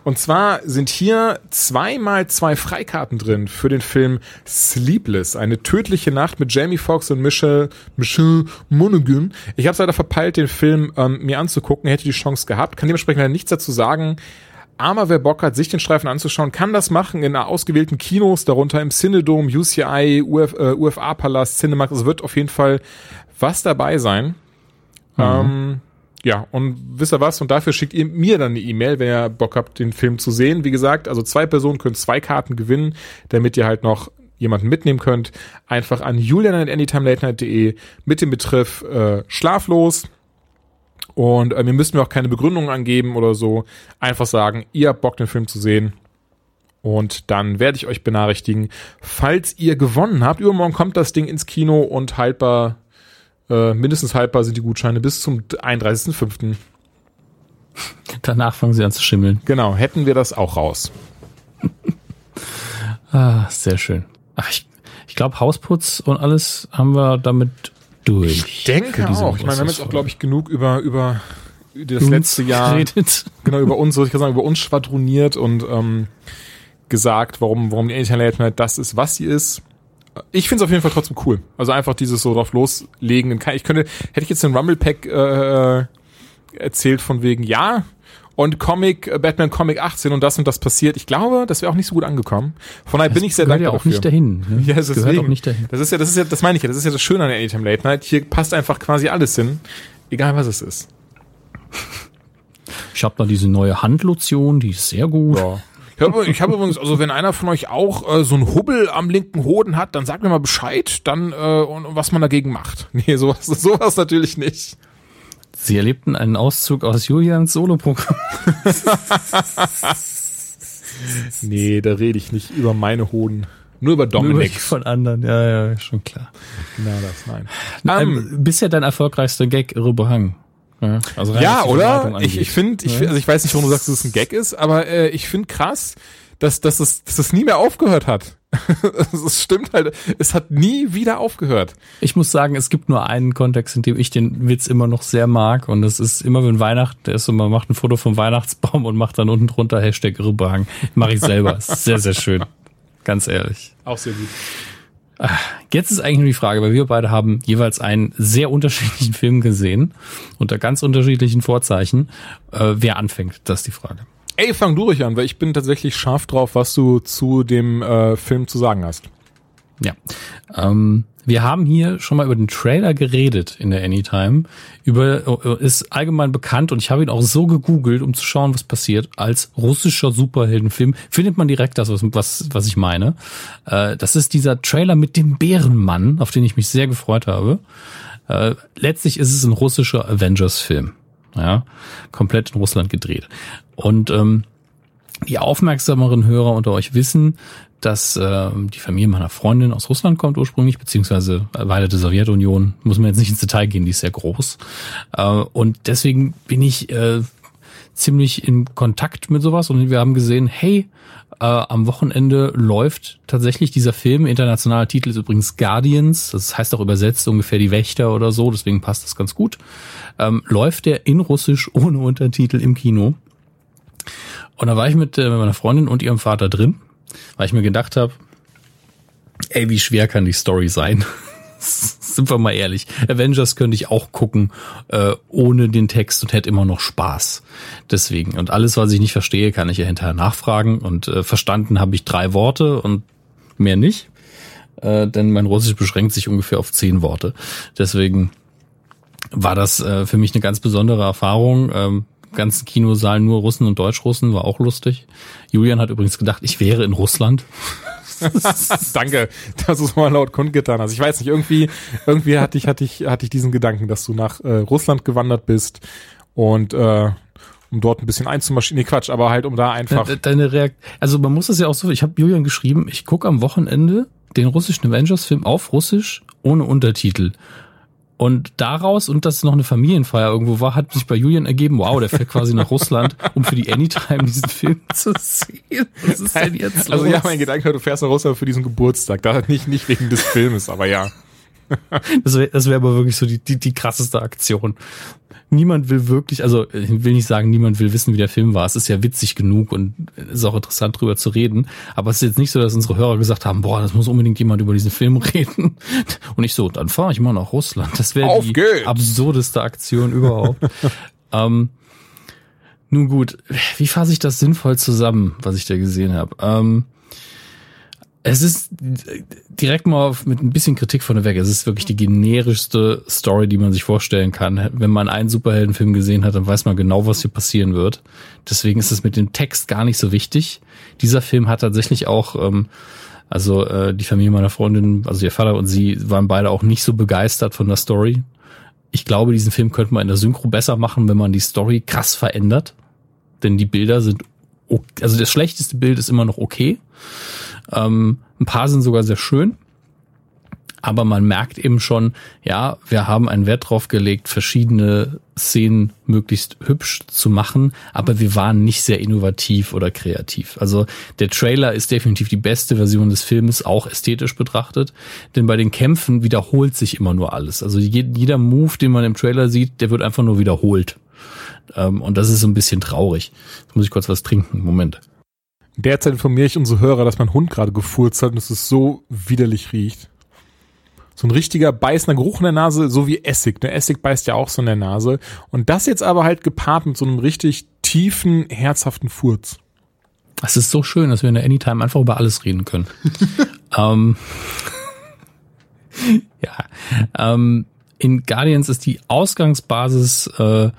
Und zwar sind hier zweimal zwei Freikarten drin für den Film Sleepless, eine tödliche Nacht mit Jamie Foxx und Michelle, Michelle Monaghan. Ich habe leider verpeilt, den Film ähm, mir anzugucken, hätte die Chance gehabt, kann dementsprechend leider nichts dazu sagen. Aber wer Bock hat, sich den Streifen anzuschauen, kann das machen in ausgewählten Kinos, darunter im Cinedome, UCI, Uf, äh, UFA-Palast, Cinemax. Es wird auf jeden Fall was dabei sein. Mhm. Ähm, ja, und wisst ihr was? Und dafür schickt ihr mir dann eine E-Mail, wenn ihr Bock habt, den Film zu sehen. Wie gesagt, also zwei Personen können zwei Karten gewinnen, damit ihr halt noch jemanden mitnehmen könnt. Einfach an julian.anytimelatenight.de mit dem Betreff äh, schlaflos. Und äh, ihr müsst mir auch keine Begründung angeben oder so. Einfach sagen, ihr habt Bock, den Film zu sehen. Und dann werde ich euch benachrichtigen, falls ihr gewonnen habt. Übermorgen kommt das Ding ins Kino und haltbar äh, mindestens haltbar sind die Gutscheine bis zum 31.05. [LAUGHS] Danach fangen sie an zu schimmeln. Genau, hätten wir das auch raus. [LAUGHS] ah, sehr schön. Ach, ich ich glaube, Hausputz und alles haben wir damit durch. Ich denke auch. Ich meine, wir haben jetzt auch, glaube ich, genug über, über das letzte Jahr, geredet. genau, über uns, ich kann sagen, über uns schwadroniert und ähm, gesagt, warum, warum die Internet das ist, was sie ist ich finde es auf jeden Fall trotzdem cool. Also einfach dieses so drauf loslegen. Ich könnte, hätte ich jetzt den Rumble Pack äh, erzählt von wegen ja, und Comic, äh, Batman Comic 18 und das und das passiert. Ich glaube, das wäre auch nicht so gut angekommen. Von daher Das bin ich sehr dankbar ja auch dafür. nicht dahin. Ne? [LAUGHS] Ja, das gehört deswegen. auch nicht dahin. Das ist ja, das ist ja, das meine ich ja, das ist ja das Schöne an der Anytime Late Night. Hier passt einfach quasi alles hin, egal was es ist. Ich habe da diese neue Handlotion, die ist sehr gut. Ja. Ich habe ich hab übrigens, also wenn einer von euch auch äh, so einen Hubbel am linken Hoden hat, dann sagt mir mal Bescheid, dann äh, und, und was man dagegen macht. [LAUGHS] Nee, sowas, sowas natürlich nicht. Sie erlebten einen Auszug aus Julians Soloprogramm. [LAUGHS] Nee, da rede ich nicht über meine Hoden. Nur über Dominik. die von anderen, ja, ja, schon klar. Na, das nein. Ähm, Ähm, bisher dein erfolgreichster Gag Rüberhang. Ja, also ja, was die oder? Ich, ich finde, ich, Ja. find- also ich weiß nicht, warum du sagst, dass es ein Gag ist, aber äh, ich finde krass, dass, dass, es, dass es nie mehr aufgehört hat. [LAUGHS] Es stimmt halt, es hat nie wieder aufgehört. Ich muss sagen, es gibt nur einen Kontext, in dem ich den Witz immer noch sehr mag. Und das ist immer, wenn Weihnachten ist und man macht ein Foto vom Weihnachtsbaum und macht dann unten drunter Hashtag Rüberhang. Mache ich selber. [LAUGHS] Sehr, sehr schön. Ganz ehrlich. Auch sehr gut. Jetzt ist eigentlich nur die Frage, weil wir beide haben jeweils einen sehr unterschiedlichen [LAUGHS] Film gesehen, unter ganz unterschiedlichen Vorzeichen. Äh, wer anfängt, das ist die Frage. Ey, fang du ruhig an, weil ich bin tatsächlich scharf drauf, was du zu dem äh, Film zu sagen hast. Ja. Ähm, wir haben hier schon mal über den Trailer geredet in der Anytime. Über äh, ist allgemein bekannt und ich habe ihn auch so gegoogelt, um zu schauen, was passiert. Als russischer Superheldenfilm findet man direkt das, was, was, was ich meine. Äh, das ist dieser Trailer mit dem Bärenmann, auf den ich mich sehr gefreut habe. Äh, letztlich ist es ein russischer Avengers-Film. Ja, komplett in Russland gedreht. Und ähm, die aufmerksameren Hörer unter euch wissen, dass äh, die Familie meiner Freundin aus Russland kommt ursprünglich, beziehungsweise erweiterte Sowjetunion, muss man jetzt nicht ins Detail gehen, die ist sehr groß. Äh, und deswegen bin ich äh, ziemlich in Kontakt mit sowas und wir haben gesehen, hey, äh, am Wochenende läuft tatsächlich dieser Film, internationaler Titel ist übrigens Guardians, das heißt auch übersetzt ungefähr die Wächter oder so, deswegen passt das ganz gut, ähm, läuft der in Russisch ohne Untertitel im Kino. Und da war ich mit, äh, mit meiner Freundin und ihrem Vater drin, weil ich mir gedacht habe, ey, wie schwer kann die Story sein? [LAUGHS] Sind wir mal ehrlich. Avengers könnte ich auch gucken äh, ohne den Text und hätte immer noch Spaß. Deswegen. Und alles, was ich nicht verstehe, kann ich ja hinterher nachfragen. Und äh, verstanden habe ich drei Worte und mehr nicht. Äh, denn mein Russisch beschränkt sich ungefähr auf zehn Worte. Deswegen war das äh, für mich eine ganz besondere Erfahrung. Ähm, ganzen Kinosaal nur Russen und Deutschrussen, war auch lustig. Julian hat übrigens gedacht, ich wäre in Russland. [LAUGHS] Danke, dass du es mal laut kundgetan hast. Ich weiß nicht, irgendwie, irgendwie hatte ich, hatte ich, hatte ich diesen Gedanken, dass du nach äh, Russland gewandert bist und äh, um dort ein bisschen einzumarschieren. Nee, Quatsch, aber halt um da einfach. De- Deine Reakt also man muss das ja auch so, ich habe Julian geschrieben, ich gucke am Wochenende den russischen Avengers-Film auf Russisch ohne Untertitel. Und daraus, und dass es noch eine Familienfeier irgendwo war, hat sich bei Julian ergeben, wow, der fährt quasi nach Russland, um für die Anytime diesen Film zu sehen. Was ist denn jetzt los? Also ja, mein Gedanke, du fährst nach Russland für diesen Geburtstag. Da nicht, nicht wegen des Filmes, aber ja. [LAUGHS] Das wäre das wär aber wirklich so die, die, die krasseste Aktion. Niemand will wirklich, also ich will nicht sagen, niemand will wissen, wie der Film war. Es ist ja witzig genug und ist auch interessant drüber zu reden. Aber es ist jetzt nicht so, dass unsere Hörer gesagt haben, boah, das muss unbedingt jemand über diesen Film [LAUGHS] reden. Und ich so, dann fahre ich mal nach Russland. Das wäre die geht's. absurdeste Aktion überhaupt. [LAUGHS] ähm, nun gut, wie fasse ich das sinnvoll zusammen, was ich da gesehen habe? Ähm, es ist direkt mal mit ein bisschen Kritik von der weg. Es ist wirklich die generischste Story, die man sich vorstellen kann. Wenn man einen Superheldenfilm gesehen hat, dann weiß man genau, was hier passieren wird. Deswegen ist es mit dem Text gar nicht so wichtig. Dieser Film hat tatsächlich auch, ähm, also äh, die Familie meiner Freundin, also ihr Vater und sie waren beide auch nicht so begeistert von der Story. Ich glaube, diesen Film könnte man in der Synchro besser machen, wenn man die Story krass verändert. Denn die Bilder sind, also das schlechteste Bild ist immer noch okay. Ähm, ein paar sind sogar sehr schön. Aber man merkt eben schon, ja, wir haben einen Wert drauf gelegt, verschiedene Szenen möglichst hübsch zu machen, aber wir waren nicht sehr innovativ oder kreativ. Also der Trailer ist definitiv die beste Version des Filmes, auch ästhetisch betrachtet, denn bei den Kämpfen wiederholt sich immer nur alles. Also je- jeder Move, den man im Trailer sieht, der wird einfach nur wiederholt. Ähm, und das ist so ein bisschen traurig. Jetzt muss ich kurz was trinken. Moment. Derzeit informiere ich unsere Hörer, dass mein Hund gerade gefurzt hat und es ist so widerlich riecht. so ein richtiger beißender Geruch in der Nase, so wie Essig. Ne? Essig beißt ja auch so in der Nase. Und das jetzt aber halt gepaart mit so einem richtig tiefen, herzhaften Furz. Es ist so schön, dass wir in der Anytime einfach über alles reden können. [LAUGHS] ähm, [LAUGHS] ja, ähm, in Guardians ist die Ausgangsbasis, äh,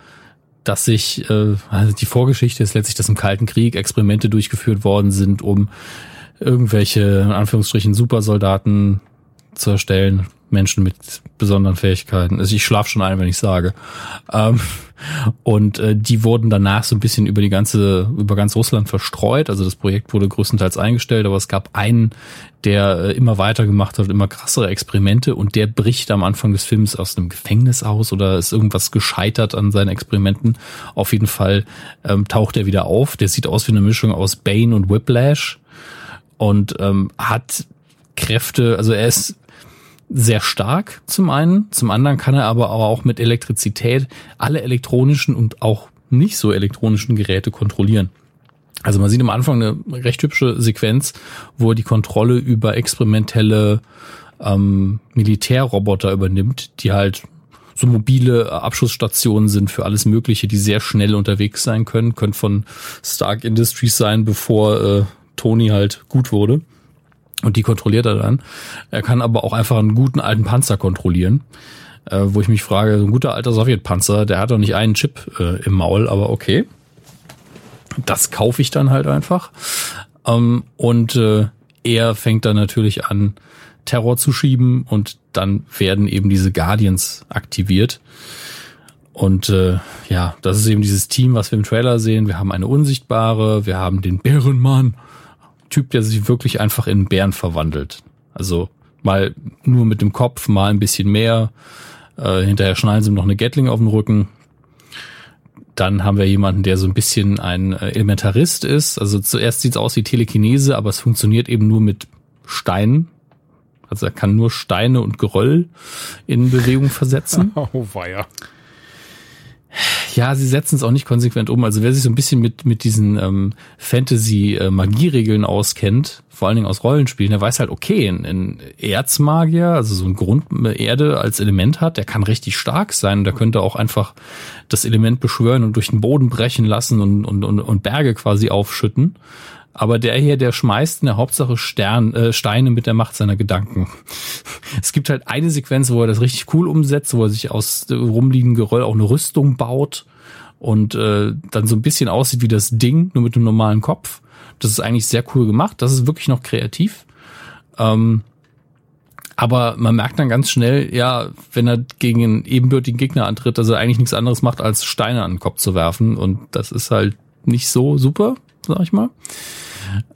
dass sich, äh, also die Vorgeschichte ist letztlich, dass im Kalten Krieg Experimente durchgeführt worden sind, um irgendwelche, in Anführungsstrichen, Supersoldaten zu erstellen, Menschen mit besonderen Fähigkeiten. Also ich schlafe schon ein, wenn ich sage. Ähm, und äh, die wurden danach so ein bisschen über die ganze, über ganz Russland verstreut. Also das Projekt wurde größtenteils eingestellt, aber es gab einen, der äh, immer weiter gemacht hat, immer krassere Experimente und der bricht am Anfang des Films aus einem Gefängnis aus oder ist irgendwas gescheitert an seinen Experimenten. Auf jeden Fall ähm, taucht er wieder auf. Der sieht aus wie eine Mischung aus Bane und Whiplash und ähm, hat Kräfte, also er ist sehr stark zum einen, zum anderen kann er aber auch mit Elektrizität alle elektronischen und auch nicht so elektronischen Geräte kontrollieren. Also man sieht am Anfang eine recht hübsche Sequenz, wo er die Kontrolle über experimentelle ähm, Militärroboter übernimmt, die halt so mobile Abschussstationen sind für alles Mögliche, die sehr schnell unterwegs sein können. Könnte von Stark Industries sein, bevor äh, Tony halt gut wurde. Und die kontrolliert er dann. Er kann aber auch einfach einen guten alten Panzer kontrollieren. Äh, wo ich mich frage, so ein guter alter Sowjetpanzer, der hat doch nicht einen Chip äh, im Maul, aber okay. Das kaufe ich dann halt einfach. Ähm, und äh, er fängt dann natürlich an, Terror zu schieben und dann werden eben diese Guardians aktiviert. Und äh, ja, das ist eben dieses Team, was wir im Trailer sehen. Wir haben eine Unsichtbare, wir haben den Bärenmann Typ, der sich wirklich einfach in Bären verwandelt. Also mal nur mit dem Kopf, mal ein bisschen mehr. Äh, hinterher schnallen sie ihm noch eine Gatling auf den Rücken. Dann haben wir jemanden, der so ein bisschen ein äh, Elementarist ist. Also zuerst sieht es aus wie Telekinese, aber es funktioniert eben nur mit Steinen. Also er kann nur Steine und Geröll in Bewegung versetzen. [LAUGHS] Oh weia. Ja, sie setzen es auch nicht konsequent um. Also wer sich so ein bisschen mit, mit diesen ähm, Fantasy-Magieregeln auskennt, vor allen Dingen aus Rollenspielen, der weiß halt, okay, ein, ein Erzmagier, also so ein Grunderde als Element hat, der kann richtig stark sein und der könnte auch einfach das Element beschwören und durch den Boden brechen lassen und, und, und, und Berge quasi aufschütten. Aber der hier, der schmeißt in der Hauptsache Stern, äh, Steine mit der Macht seiner Gedanken. Es gibt halt eine Sequenz, wo er das richtig cool umsetzt, wo er sich aus rumliegenden Geröll auch eine Rüstung baut und äh, dann so ein bisschen aussieht wie das Ding, nur mit einem normalen Kopf. Das ist eigentlich sehr cool gemacht. Das ist wirklich noch kreativ. Ähm, aber man merkt dann ganz schnell, ja, wenn er gegen einen ebenbürtigen Gegner antritt, dass er eigentlich nichts anderes macht, als Steine an den Kopf zu werfen. Und das ist halt nicht so super, sag ich mal.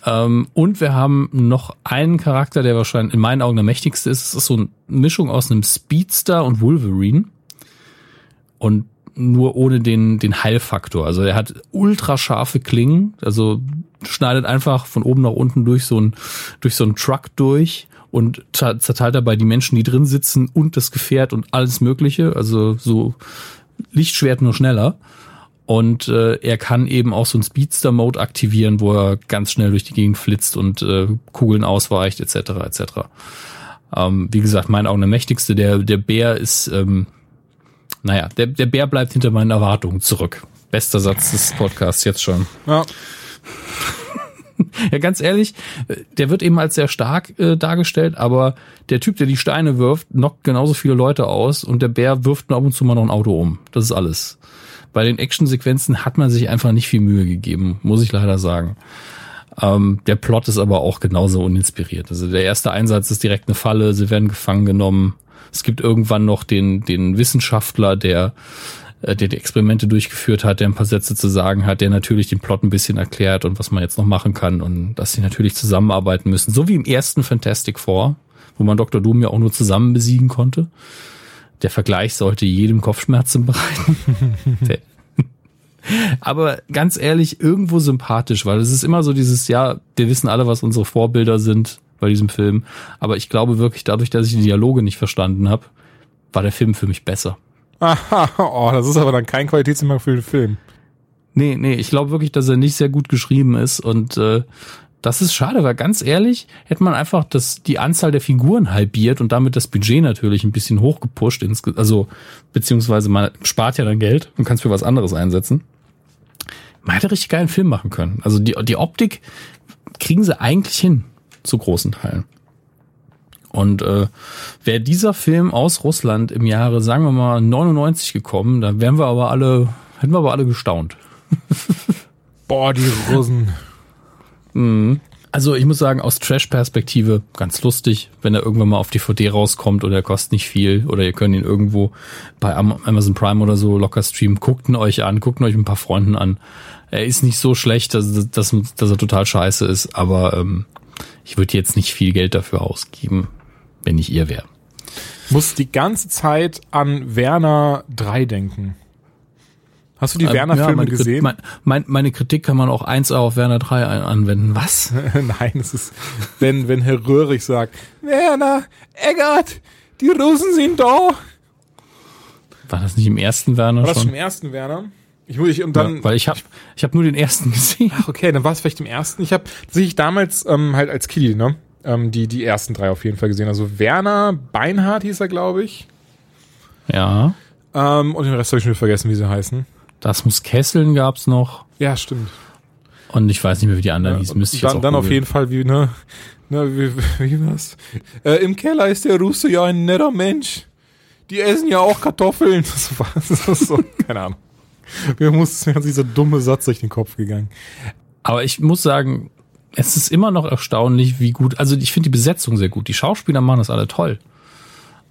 Ähm, und wir haben noch einen Charakter, der wahrscheinlich in meinen Augen der mächtigste ist. Es ist so eine Mischung aus einem Speedster und Wolverine. Und nur ohne den, den Heilfaktor. Also er hat ultra scharfe Klingen, also schneidet einfach von oben nach unten durch so ein, durch so ein Truck durch und zerteilt dabei die Menschen, die drin sitzen und das Gefährt und alles Mögliche. Also so Lichtschwert nur schneller. Und äh, er kann eben auch so einen Speedster-Mode aktivieren, wo er ganz schnell durch die Gegend flitzt und äh, Kugeln ausweicht, etc. etc. Ähm, wie gesagt, mein Augen der mächtigste. Der, der Bär ist, ähm, naja, der, der Bär bleibt hinter meinen Erwartungen zurück. Bester Satz des Podcasts jetzt schon. Ja. [LAUGHS] ja, ganz ehrlich, der wird eben als sehr stark äh, dargestellt, aber der Typ, der die Steine wirft, knockt genauso viele Leute aus und der Bär wirft ab und zu mal noch ein Auto um. Das ist alles bei den Actionsequenzen hat man sich einfach nicht viel Mühe gegeben, muss ich leider sagen. Ähm, der Plot ist aber auch genauso uninspiriert. Also der erste Einsatz ist direkt eine Falle, sie werden gefangen genommen. Es gibt irgendwann noch den, den Wissenschaftler, der, äh, der die Experimente durchgeführt hat, der ein paar Sätze zu sagen hat, der natürlich den Plot ein bisschen erklärt und was man jetzt noch machen kann und dass sie natürlich zusammenarbeiten müssen. So wie im ersten Fantastic Four, wo man Dr. Doom ja auch nur zusammen besiegen konnte. Der Vergleich sollte jedem Kopfschmerzen bereiten. [LAUGHS] Aber ganz ehrlich, irgendwo sympathisch, weil es ist immer so dieses, ja, wir wissen alle, was unsere Vorbilder sind bei diesem Film. Aber ich glaube wirklich, dadurch, dass ich die Dialoge nicht verstanden habe, war der Film für mich besser. Aha, oh, das ist aber dann kein Qualitätsmerkmal für den Film. Nee, nee, ich glaube wirklich, dass er nicht sehr gut geschrieben ist und äh, Das ist schade, weil ganz ehrlich, hätte man einfach das, die Anzahl der Figuren halbiert und damit das Budget natürlich ein bisschen hochgepusht, ins, also beziehungsweise man spart ja dann Geld und kann es für was anderes einsetzen. Man hätte richtig geilen Film machen können. Also die, die Optik kriegen sie eigentlich hin, zu großen Teilen. Und äh, wäre dieser Film aus Russland im Jahre, sagen wir mal, 99 gekommen, dann wären wir aber alle, hätten wir aber alle gestaunt. Boah, die Russen. Also ich muss sagen, aus Trash-Perspektive ganz lustig, wenn er irgendwann mal auf DVD rauskommt oder er kostet nicht viel oder ihr könnt ihn irgendwo bei Am- Amazon Prime oder so locker streamen. Guckt ihn euch an, guckt ihn euch mit ein paar Freunden an. Er ist nicht so schlecht, dass, dass, dass er total scheiße ist, aber ähm, ich würde jetzt nicht viel Geld dafür ausgeben, wenn ich ihr wäre. Muss die ganze Zeit an Werner 3 denken. Hast du die Ähm, Werner-Filme meine, Kri- gesehen? Mein, mein, meine Kritik kann man auch 1 auf Werner 3 ein- anwenden. Was? [LAUGHS] Nein, es ist, wenn, wenn Herr Röhrig sagt, Werner, Eggert, die Russen sind da. War das nicht im ersten Werner War das schon im ersten Werner? Ich muss ich und dann ja, weil ich habe ich hab nur den ersten gesehen. Ach, okay, dann war es vielleicht im ersten. Ich habe tatsächlich damals ähm, halt als Kiddy, ne? Ähm, die, die ersten drei auf jeden Fall gesehen. Also Werner Beinhardt hieß er, glaube ich. Ja. Ähm, und den Rest habe ich schon vergessen, wie sie heißen. Das muss Kesseln gab's noch. Ja, stimmt. Und ich weiß nicht mehr, wie die anderen Ja, hießen. Müsste ich jetzt dann auch dann auf jeden Fall, wie, ne? ne wie, wie war's? Äh, Im Keller ist der Russe ja ein netter Mensch. Die essen ja auch Kartoffeln. [LAUGHS] Das war das ist so, keine Ahnung. Mir muss dieser dumme Satz durch den Kopf gegangen. Aber ich muss sagen, es ist immer noch erstaunlich, wie gut. Also ich finde die Besetzung sehr gut. Die Schauspieler machen das alle toll.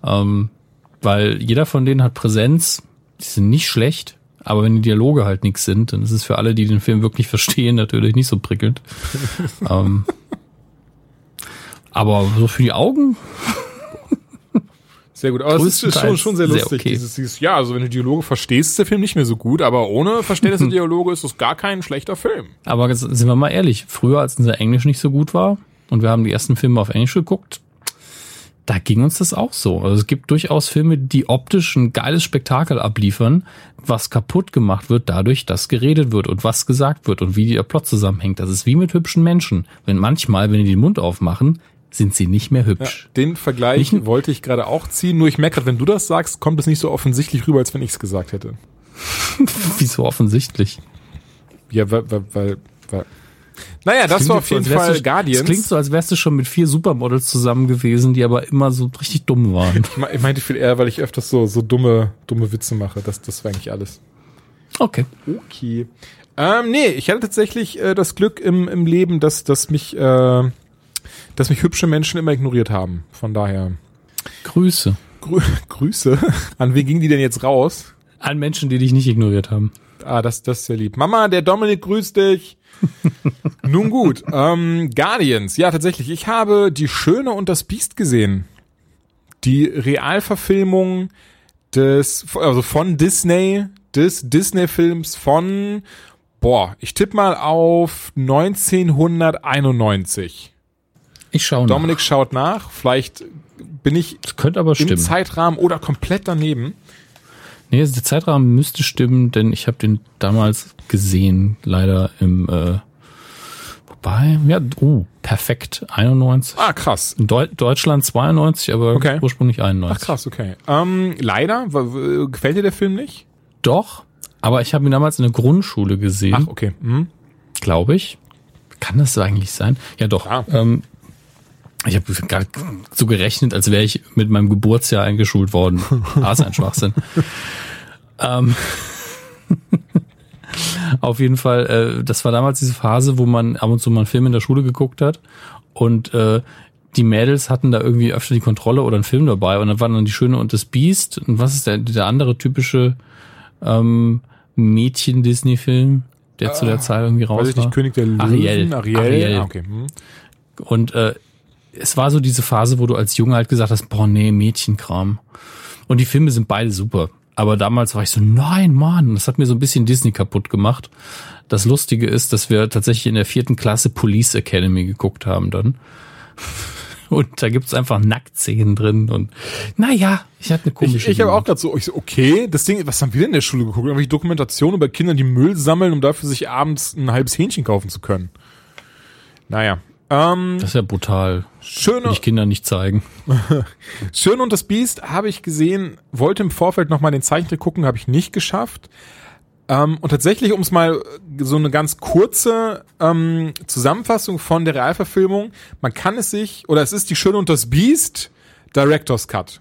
Ähm, weil jeder von denen hat Präsenz. Die sind nicht schlecht. Aber wenn die Dialoge halt nichts sind, dann ist es für alle, die den Film wirklich [LAUGHS] verstehen, natürlich nicht so prickelnd. [LAUGHS] ähm, aber so für die Augen, Sehr gut, aber es ist schon, schon sehr sehr lustig. okay. Dieses, dieses, ja, also wenn du Dialoge verstehst, ist der Film nicht mehr so gut, aber ohne Verständnis der [LAUGHS] Dialoge ist es gar kein schlechter Film. Aber sind wir mal ehrlich, früher, als unser Englisch nicht so gut war und wir haben die ersten Filme auf Englisch geguckt, da ging uns das auch so. Also es gibt durchaus Filme, die optisch ein geiles Spektakel abliefern, was kaputt gemacht wird dadurch, dass geredet wird und was gesagt wird und wie der Plot zusammenhängt. Das ist wie mit hübschen Menschen. Wenn manchmal, wenn die den Mund aufmachen, sind sie nicht mehr hübsch. Den Vergleich Nicht- wollte ich gerade auch ziehen, nur ich merke gerade, wenn du das sagst, kommt es nicht so offensichtlich rüber, als wenn ich es gesagt hätte. [LAUGHS] Wieso offensichtlich? Ja, weil, weil, weil, weil. Naja, das Klingt war auf so, jeden wärst Fall du- Guardians. Es klingt so, als wärst du schon mit vier Supermodels zusammen gewesen, die aber immer so richtig dumm waren. Ich meinte viel eher, weil ich öfters so, so dumme, dumme Witze mache. Das, das war eigentlich alles. Okay. Okay. Ähm, nee, ich hatte tatsächlich äh, das Glück im, im Leben, dass, dass mich, äh, dass mich hübsche Menschen immer ignoriert haben. Von daher. Grüße. Grü [LAUGHS] Grüße. An wen ging die denn jetzt raus? An Menschen, die dich nicht ignoriert haben. Ah, das, das ist sehr lieb. Mama, der Dominik grüßt dich. [LAUGHS] Nun gut. Ähm, Guardians. Ja, tatsächlich. Ich habe Die Schöne und das Biest gesehen. Die Realverfilmung des, also von Disney, des Disney-Films von, boah, ich tippe mal auf 1991. Ich schaue nach. Dominik schaut nach. Vielleicht bin ich Das könnte aber im stimmen. Zeitrahmen oder komplett daneben. Nee, also der Zeitrahmen müsste stimmen, denn ich habe den damals gesehen, leider im äh, wobei, ja, oh, perfekt, 91. Ah, krass. In Deu Deutschland 92, aber Okay. ursprünglich Ach 91. krass, okay. Ähm, leider, gefällt dir der Film nicht? Doch, aber ich habe ihn damals in der Grundschule gesehen, Ach, okay. Mhm. glaube ich. Kann das eigentlich sein? Ja, doch. Ja. Ähm, ich habe gerade so gerechnet, als wäre ich mit meinem Geburtsjahr eingeschult worden. [LAUGHS] Ah, ist ein Schwachsinn. ähm, [LAUGHS] auf jeden Fall, äh, das war damals diese Phase, wo man ab und zu mal einen Film in der Schule geguckt hat und äh, die Mädels hatten da irgendwie öfter die Kontrolle oder einen Film dabei und dann waren dann die Schöne und das Biest und was ist der, der andere typische ähm, Mädchen-Disney-Film, der zu der Zeit irgendwie raus Weiß ich war? nicht, König der Löwen? Ariel. Ariel. Ariel. Ah, okay. Mhm. Und äh, es war so diese Phase, wo du als Junge halt gesagt hast, boah, nee, Mädchenkram. Und die Filme sind beide super. Aber damals war ich so, nein, Mann, das hat mir so ein bisschen Disney kaputt gemacht. Das Lustige ist, dass wir tatsächlich in der vierten Klasse Police Academy geguckt haben dann. [LAUGHS] Und da gibt's einfach Nacktszenen drin und naja, ich hatte eine Ich, komische ich habe auch gerade so, ich so, okay, das Ding, was haben wir denn in der Schule geguckt? Irgendwelche Dokumentation über Kinder, die Müll sammeln, um dafür sich abends ein halbes Hähnchen kaufen zu können. Naja. Ähm, Das ist ja brutal. schöne, Will ich Kinder nicht zeigen. [LAUGHS] Schön und das Biest habe ich gesehen, wollte im Vorfeld nochmal den Zeichentrick gucken, habe ich nicht geschafft. Ähm, und tatsächlich, um es mal so eine ganz kurze ähm, Zusammenfassung von der Realverfilmung, man kann es sich, oder es ist die Schöne und das Biest Director's Cut.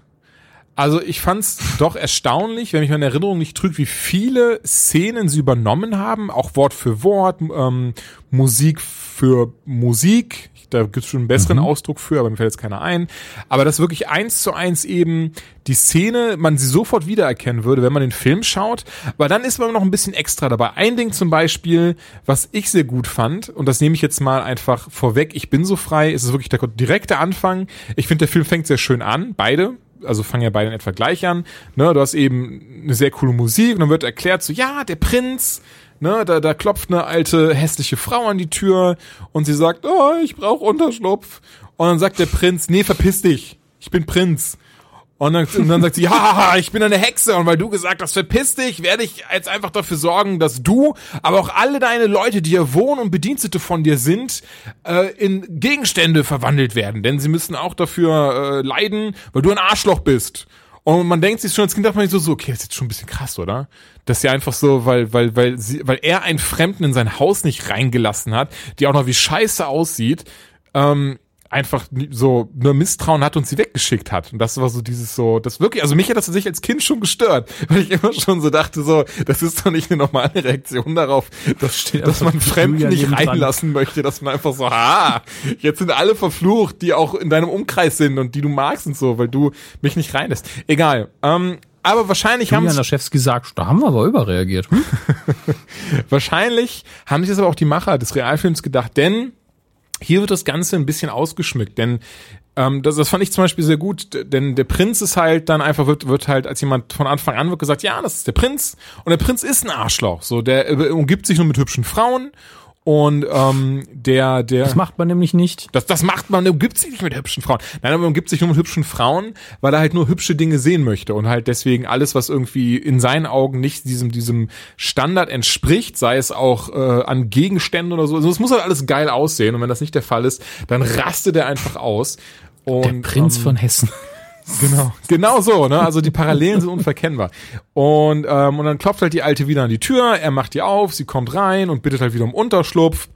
Also ich fand's doch erstaunlich, wenn mich meine Erinnerung nicht trügt, wie viele Szenen sie übernommen haben, auch Wort für Wort, ähm, Musik für Musik. Da gibt's schon einen besseren Ausdruck für, aber mir fällt jetzt keiner ein. Aber das wirklich eins zu eins eben die Szene, man sie sofort wiedererkennen würde, wenn man den Film schaut. Aber dann ist man noch ein bisschen extra dabei. Ein Ding zum Beispiel, was ich sehr gut fand, und das nehme ich jetzt mal einfach vorweg, ich bin so frei, es ist wirklich der direkte Anfang. Ich finde, der Film fängt sehr schön an, beide also fangen ja beide in etwa gleich an. Ne, du hast eben eine sehr coole Musik und dann wird erklärt so, ja, der Prinz, ne, da, da klopft eine alte hässliche Frau an die Tür und sie sagt, oh, ich brauche Unterschlupf. Und dann sagt der Prinz, nee, verpiss dich, ich bin Prinz. Und dann, und dann sagt sie, [LAUGHS] ja, ich bin eine Hexe und weil du gesagt hast, verpiss dich, werde ich jetzt einfach dafür sorgen, dass du, aber auch alle deine Leute, die hier wohnen und Bedienstete von dir sind, äh, in Gegenstände verwandelt werden. Denn sie müssen auch dafür äh, leiden, weil du ein Arschloch bist. Und man denkt sich schon als Kind, dachte man so, so, okay, das ist jetzt schon ein bisschen krass, oder? Dass sie einfach so, weil, weil, weil sie, weil er einen Fremden in sein Haus nicht reingelassen hat, die auch noch wie scheiße aussieht, ähm, einfach so nur Misstrauen hat und sie weggeschickt hat. Und das war so dieses so, das wirklich, also mich hat das sich als Kind schon gestört, [LAUGHS] weil ich immer schon so dachte, so, das ist doch nicht eine normale Reaktion darauf, dass, dass man Fremden nicht reinlassen möchte, dass man einfach so, ha, jetzt sind alle verflucht, die auch in deinem Umkreis sind und die du magst und so, weil du mich nicht reinlässt. Egal. Ähm, aber wahrscheinlich haben Julian Laschewski sagt, da haben wir aber überreagiert. Hm? [LAUGHS] Wahrscheinlich haben sich das aber auch die Macher des Realfilms gedacht, denn hier wird das Ganze ein bisschen ausgeschmückt, denn ähm, das, das fand ich zum Beispiel sehr gut, denn der Prinz ist halt dann einfach, wird, wird halt als jemand von Anfang an wird gesagt, ja, das ist der Prinz und der Prinz ist ein Arschloch, so, der äh, umgibt sich nur mit hübschen Frauen und ähm, der, der Das macht man nämlich nicht. das, das macht man, umgibt sich nicht mit hübschen Frauen. Nein, aber man umgibt sich nur mit hübschen Frauen, weil er halt nur hübsche Dinge sehen möchte und halt deswegen alles, was irgendwie in seinen Augen nicht diesem, diesem Standard entspricht, sei es auch äh, an Gegenständen oder so. Also es muss halt alles geil aussehen und wenn das nicht der Fall ist, dann rastet er einfach aus. Und, Der Prinz ähm, von Hessen. [LAUGHS] Genau, genau so, ne? Also die Parallelen sind unverkennbar. Und, ähm, und dann klopft halt die Alte wieder an die Tür, er macht die auf, sie kommt rein und bittet halt wieder um Unterschlupf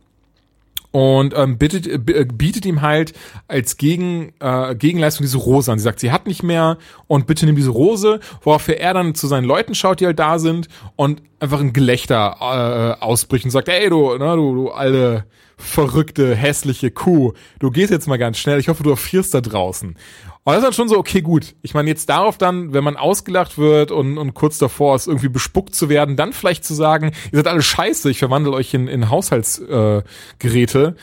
und ähm, bittet, äh, äh, bietet ihm halt als Gegen, äh, Gegenleistung diese Rose an. Sie sagt, sie hat nicht mehr und bitte nimm diese Rose, woraufhin er dann zu seinen Leuten schaut, die halt da sind und einfach ein Gelächter äh, ausbricht und sagt, ey du, ne, du, du alte verrückte, hässliche Kuh, du gehst jetzt mal ganz schnell, ich hoffe, du erfrierst da draußen. Und das ist dann schon so, okay, gut. Ich meine, jetzt darauf dann, wenn man ausgelacht wird und, und kurz davor ist, irgendwie bespuckt zu werden, dann vielleicht zu sagen, ihr seid alle scheiße, ich verwandle euch in, in Haushaltsgeräte, äh, Geräte,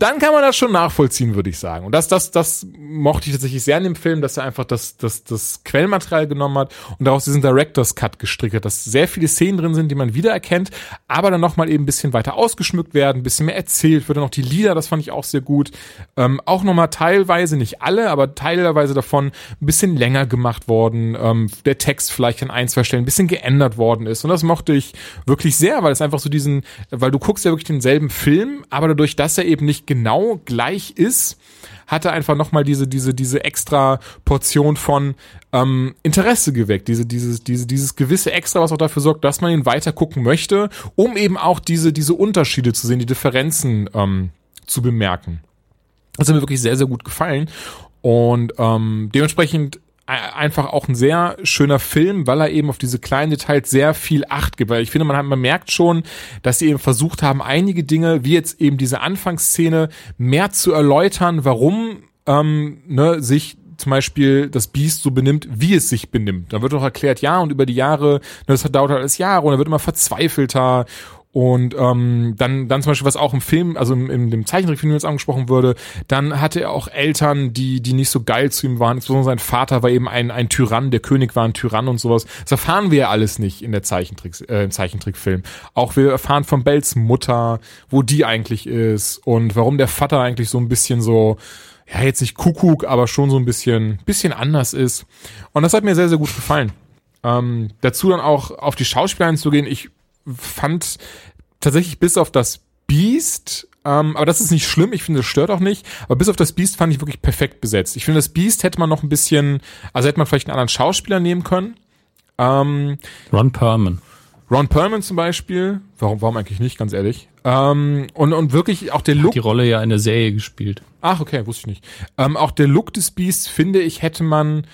dann kann man das schon nachvollziehen, würde ich sagen. Und das, das, das mochte ich tatsächlich sehr in dem Film, dass er einfach das, das, das Quellmaterial genommen hat und daraus diesen Director's Cut gestrickt hat, dass sehr viele Szenen drin sind, die man wiedererkennt, aber dann nochmal eben ein bisschen weiter ausgeschmückt werden, ein bisschen mehr erzählt wird. Und auch die Lieder, das fand ich auch sehr gut. Ähm, auch nochmal teilweise, nicht alle, aber teilweise davon ein bisschen länger gemacht worden. Ähm, der Text vielleicht an ein, zwei Stellen ein bisschen geändert worden ist. Und das mochte ich wirklich sehr, weil es einfach so diesen, weil du guckst ja wirklich denselben Film, aber dadurch, dass er eben nicht genau gleich ist, hat er einfach nochmal diese, diese, diese extra Portion von ähm, Interesse geweckt. Diese, dieses, diese, dieses gewisse Extra, was auch dafür sorgt, dass man ihn weiter gucken möchte, um eben auch diese, diese Unterschiede zu sehen, die Differenzen ähm, zu bemerken. Das hat mir wirklich sehr, sehr gut gefallen. Und ähm, dementsprechend einfach auch ein sehr schöner Film, weil er eben auf diese kleinen Details sehr viel Acht gibt. Weil ich finde, man, hat, man merkt schon, dass sie eben versucht haben, einige Dinge, wie jetzt eben diese Anfangsszene, mehr zu erläutern, warum ähm, ne, sich zum Beispiel das Biest so benimmt, wie es sich benimmt. Da wird auch erklärt, ja, und über die Jahre, ne, das dauert alles Jahre und er wird immer verzweifelter und ähm, dann, dann zum Beispiel, was auch im Film, also im, in dem Zeichentrickfilm jetzt angesprochen wurde, dann hatte er auch Eltern, die, die nicht so geil zu ihm waren. Insbesondere sein Vater war eben ein, ein Tyrann, der König war ein Tyrann und sowas. Das erfahren wir ja alles nicht in der Zeichentrick, äh, im Zeichentrickfilm. Auch wir erfahren von Bells Mutter, wo die eigentlich ist und warum der Vater eigentlich so ein bisschen so, ja, jetzt nicht Kuckuck, aber schon so ein bisschen, bisschen anders ist. Und das hat mir sehr, sehr gut gefallen. Ähm, dazu dann auch auf die Schauspieler einzugehen. Ich fand tatsächlich bis auf das Beast Ähm, aber das ist nicht schlimm, ich finde, das stört auch nicht. Aber bis auf das Beast fand ich wirklich perfekt besetzt. Ich finde, das Beast hätte man noch ein bisschen, also hätte man vielleicht einen anderen Schauspieler nehmen können. Ähm, Ron Perlman. Ron Perlman zum Beispiel. Warum, warum eigentlich nicht, ganz ehrlich. Ähm, und, und wirklich auch der Look. Hat die Rolle ja in der Serie gespielt. Ach, okay, wusste ich nicht. Ähm, auch der Look des Beasts, finde ich, hätte man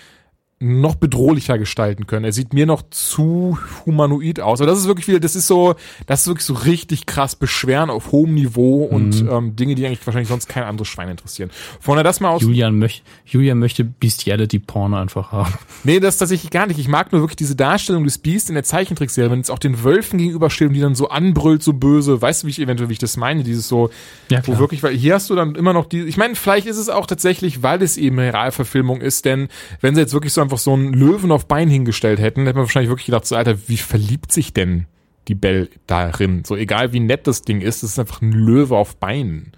noch bedrohlicher gestalten können. Er sieht mir noch zu humanoid aus. Aber das ist wirklich wieder, das ist so, das ist wirklich so richtig krass beschweren auf hohem Niveau und Mhm. ähm, Dinge, die eigentlich wahrscheinlich sonst kein anderes Schwein interessieren. Von daher das mal aus. Julian, möcht, Julian möchte Bestiality-Porn einfach haben. Nee, das tatsächlich gar nicht. Ich mag nur wirklich diese Darstellung des Beast in der Zeichentrickserie, wenn es auch den Wölfen gegenübersteht und die dann so anbrüllt, so böse. Weißt du, wie ich eventuell, wie ich das meine? Dieses so, Ja, wo wirklich, weil hier hast du dann immer noch die, ich meine, vielleicht ist es auch tatsächlich, weil es eben eine Realverfilmung ist, denn wenn sie jetzt wirklich so einfach so einen Löwen auf Bein hingestellt hätten, hätte man wahrscheinlich wirklich gedacht, so, Alter, wie verliebt sich denn die Belle darin? So, egal wie nett das Ding ist, das ist einfach ein Löwe auf Beinen.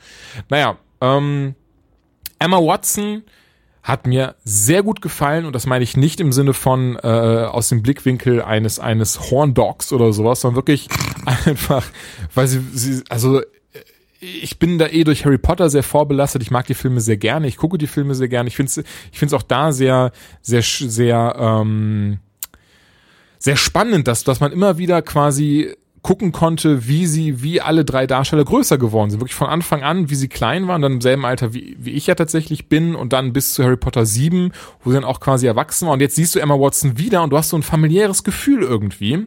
Naja, ähm, Emma Watson hat mir sehr gut gefallen und das meine ich nicht im Sinne von äh, aus dem Blickwinkel eines eines Horndogs oder sowas, sondern wirklich [LAUGHS] einfach, weil sie, sie also ich bin da eh durch Harry Potter sehr vorbelastet. Ich mag die Filme sehr gerne. Ich gucke die Filme sehr gerne. Ich finde es ich find's auch da sehr, sehr, sehr, ähm, sehr spannend, dass, dass man immer wieder quasi gucken konnte, wie sie, wie alle drei Darsteller größer geworden sind. Wirklich von Anfang an, wie sie klein waren, dann im selben Alter, wie, wie ich ja tatsächlich bin und dann bis zu Harry Potter 7, wo sie dann auch quasi erwachsen waren. Und jetzt siehst du Emma Watson wieder und du hast so ein familiäres Gefühl irgendwie.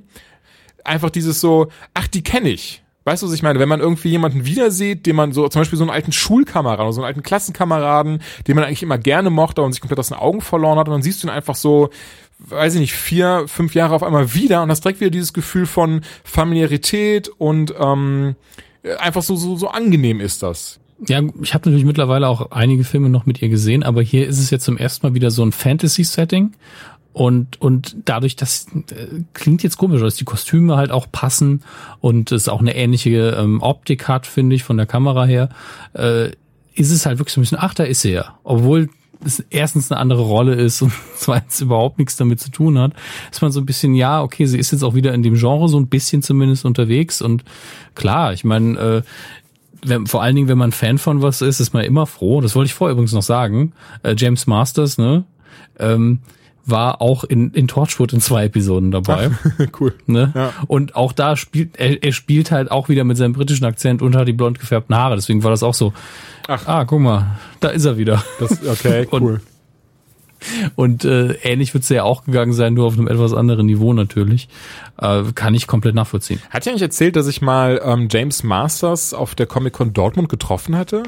Einfach dieses so, ach, die kenne ich. Weißt du, was ich meine? Wenn man irgendwie jemanden wieder sieht, den man so, zum Beispiel so einen alten Schulkameraden oder so einen alten Klassenkameraden, den man eigentlich immer gerne mochte und sich komplett aus den Augen verloren hat, und dann siehst du ihn einfach so, weiß ich nicht, vier, fünf Jahre auf einmal wieder und hast direkt wieder dieses Gefühl von Familiarität und ähm, einfach so, so, so angenehm ist das. Ja, ich habe natürlich mittlerweile auch einige Filme noch mit ihr gesehen, aber hier ist es jetzt zum ersten Mal wieder so ein Fantasy-Setting. Und, und dadurch, das äh, klingt jetzt komisch, dass die Kostüme halt auch passen und es auch eine ähnliche ähm, Optik hat, finde ich, von der Kamera her, äh, ist es halt wirklich so ein bisschen, ach, da ist sie ja. Obwohl es erstens eine andere Rolle ist und [LAUGHS] zweitens überhaupt nichts damit zu tun hat, ist man so ein bisschen, ja, okay, sie ist jetzt auch wieder in dem Genre so ein bisschen zumindest unterwegs und klar, ich meine, äh, wenn, vor allen Dingen, wenn man Fan von was ist, ist man immer froh. Das wollte ich vorher übrigens noch sagen. Äh, James Masters, ne, ähm, war auch in, in Torchwood in zwei Episoden dabei. [LAUGHS] cool. Ne? Ja. Und auch da spielt er, er spielt halt auch wieder mit seinem britischen Akzent und hat die blond gefärbten Haare. Deswegen war das auch so. Ach. Ah, guck mal, da ist er wieder. Das, okay, [LAUGHS] Und- cool. Und äh, ähnlich wird's ja auch gegangen sein, nur auf einem etwas anderen Niveau natürlich. Äh, kann ich komplett nachvollziehen. Hat ja nicht erzählt, dass ich mal ähm, James Masters auf der Comic-Con Dortmund getroffen hatte?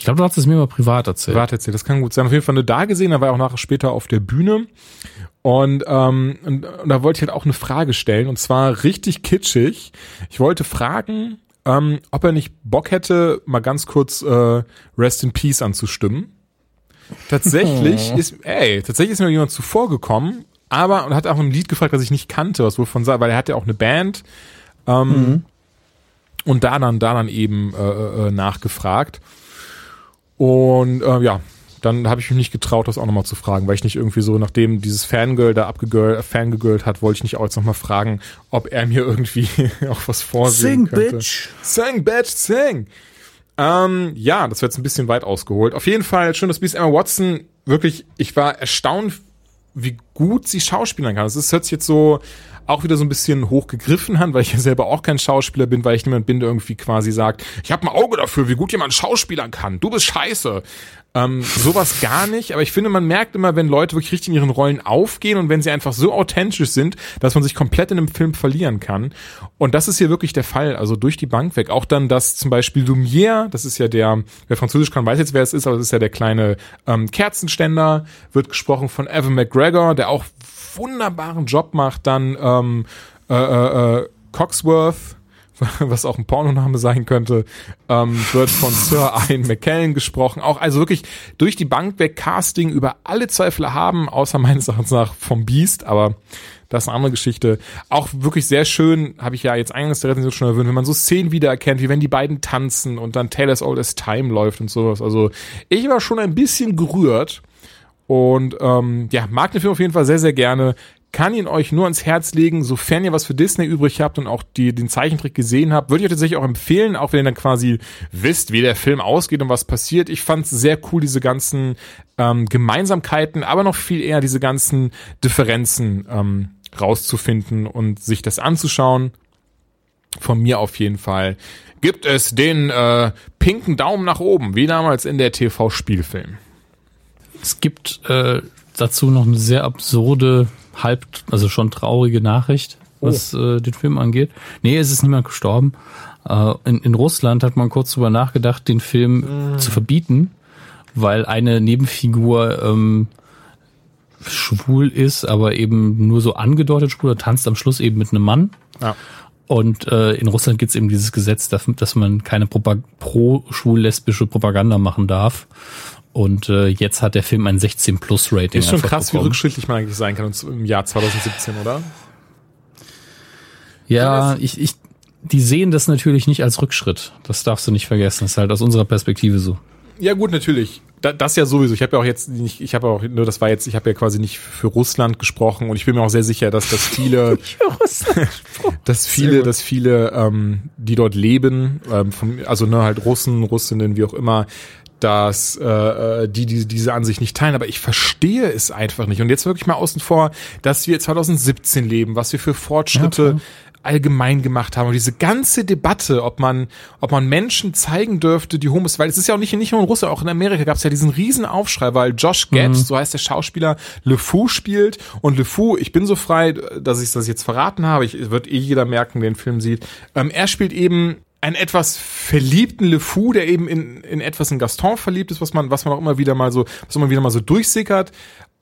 Ich glaube, du hast es mir mal privat erzählt. Privat erzählt, das kann gut sein. Auf jeden Fall nur da gesehen, da war er auch nachher später auf der Bühne. Und, ähm, und, und da wollte ich halt auch eine Frage stellen, und zwar richtig kitschig. Ich wollte fragen, ähm, ob er nicht Bock hätte, mal ganz kurz äh, Rest in Peace anzustimmen. Tatsächlich [LAUGHS] ist, ey, tatsächlich ist mir jemand zuvor gekommen, aber und hat auch ein Lied gefragt, das ich nicht kannte, was wohl von sa- weil er hat ja auch eine Band. Ähm, Und da dann, da dann eben äh, äh, nachgefragt. Und äh, ja, dann habe ich mich nicht getraut, das auch nochmal zu fragen, weil ich nicht irgendwie so, nachdem dieses Fangirl da abgegirl, fangegirlt hat, wollte ich nicht auch jetzt nochmal fragen, ob er mir irgendwie [LAUGHS] auch was vorsehen könnte. Sing, bitch, sing! Ähm, ja, das wird jetzt ein bisschen weit ausgeholt. Auf jeden Fall, schön, dass Miss Emma Watson wirklich, ich war erstaunt, wie gut sie schauspielern kann. Das ist, hört sich jetzt so auch wieder so ein bisschen hochgegriffen an, weil ich ja selber auch kein Schauspieler bin, weil ich niemand bin, der irgendwie quasi sagt, ich habe ein Auge dafür, wie gut jemand schauspielern kann. Du bist scheiße. Ähm, sowas gar nicht, aber ich finde, man merkt immer, wenn Leute wirklich richtig in ihren Rollen aufgehen und wenn sie einfach so authentisch sind, dass man sich komplett in einem Film verlieren kann. Und das ist hier wirklich der Fall, also durch die Bank weg. Auch dann, dass zum Beispiel Lumière, das ist ja der, wer Französisch kann, weiß jetzt, wer es ist, aber das ist ja der kleine ähm, Kerzenständer, wird gesprochen von Evan McGregor, der auch wunderbaren Job macht, dann ähm, äh, äh, äh, Coxworth, [LAUGHS] was auch ein Pornoname sein könnte, ähm, wird von [LAUGHS] Sir Ian McKellen gesprochen. Auch also wirklich durch die Bank weg Casting über alle Zweifel haben, außer meines Erachtens nach vom Beast, aber das ist eine andere Geschichte. Auch wirklich sehr schön, habe ich ja jetzt eingangs der Rezension schon erwähnt, wenn man so Szenen wiedererkennt, wie wenn die beiden tanzen und dann Taylor's Oldest Time läuft und sowas. Also ich war schon ein bisschen gerührt und ähm, ja, mag den Film auf jeden Fall sehr, sehr gerne. kann ihn euch nur ans Herz legen, sofern ihr was für Disney übrig habt und auch die, den Zeichentrick gesehen habt, würde ich euch tatsächlich auch empfehlen, auch wenn ihr dann quasi wisst, wie der Film ausgeht und was passiert. Ich fand es sehr cool, diese ganzen ähm, Gemeinsamkeiten, aber noch viel eher diese ganzen Differenzen ähm, rauszufinden und sich das anzuschauen. Von mir auf jeden Fall gibt es den äh, pinken Daumen nach oben, wie damals in der TV-Spielfilm. Es gibt äh, dazu noch eine sehr absurde, halb, also schon traurige Nachricht, was oh. äh, den Film angeht. Nee, es ist niemand gestorben. Äh, in, in Russland hat man kurz drüber nachgedacht, den Film mm. zu verbieten, weil eine Nebenfigur ähm, schwul ist, aber eben nur so angedeutet schwul, er tanzt am Schluss eben mit einem Mann. Ja. Und äh, in Russland gibt es eben dieses Gesetz, dass, dass man keine pro-schwul-lesbische Propaganda machen darf. Und äh, jetzt hat der Film ein 16 Plus Rating. Ist schon krass, bekommen. wie rückschrittlich man eigentlich sein kann im Jahr 2017, oder? Ja, ich, ich, die sehen das natürlich nicht als Rückschritt. Das darfst du nicht vergessen. Das ist halt aus unserer Perspektive so. Ja gut, natürlich. Da, das ja sowieso. Ich habe ja auch jetzt nicht, ich habe auch nur, das war jetzt, ich habe ja quasi nicht für Russland gesprochen und ich bin mir auch sehr sicher, dass das viele, dass viele, [LAUGHS] dass viele, ähm, die dort leben, ähm, vom, also ne, halt Russen, Russinnen, wie auch immer, dass äh, äh, die, die diese Ansicht nicht teilen, aber ich verstehe es einfach nicht. Und jetzt wirklich mal außen vor, dass wir 2017 leben, was wir für Fortschritte ja, allgemein gemacht haben. Und diese ganze Debatte, ob man, ob man Menschen zeigen dürfte, die Homos, weil es ist ja auch nicht, nicht nur in Russland, auch in Amerika gab es ja diesen riesen Aufschrei, weil Josh Gad, mhm. so heißt der Schauspieler, Le Fou spielt. Und Le Fou, ich bin so frei, dass ich das jetzt verraten habe, ich wird eh jeder merken, der den Film sieht. Ähm, er spielt eben einen etwas verliebten Le Fou, der eben in, in etwas in Gaston verliebt ist, was man, was man auch immer wieder mal so, was man wieder mal so durchsickert.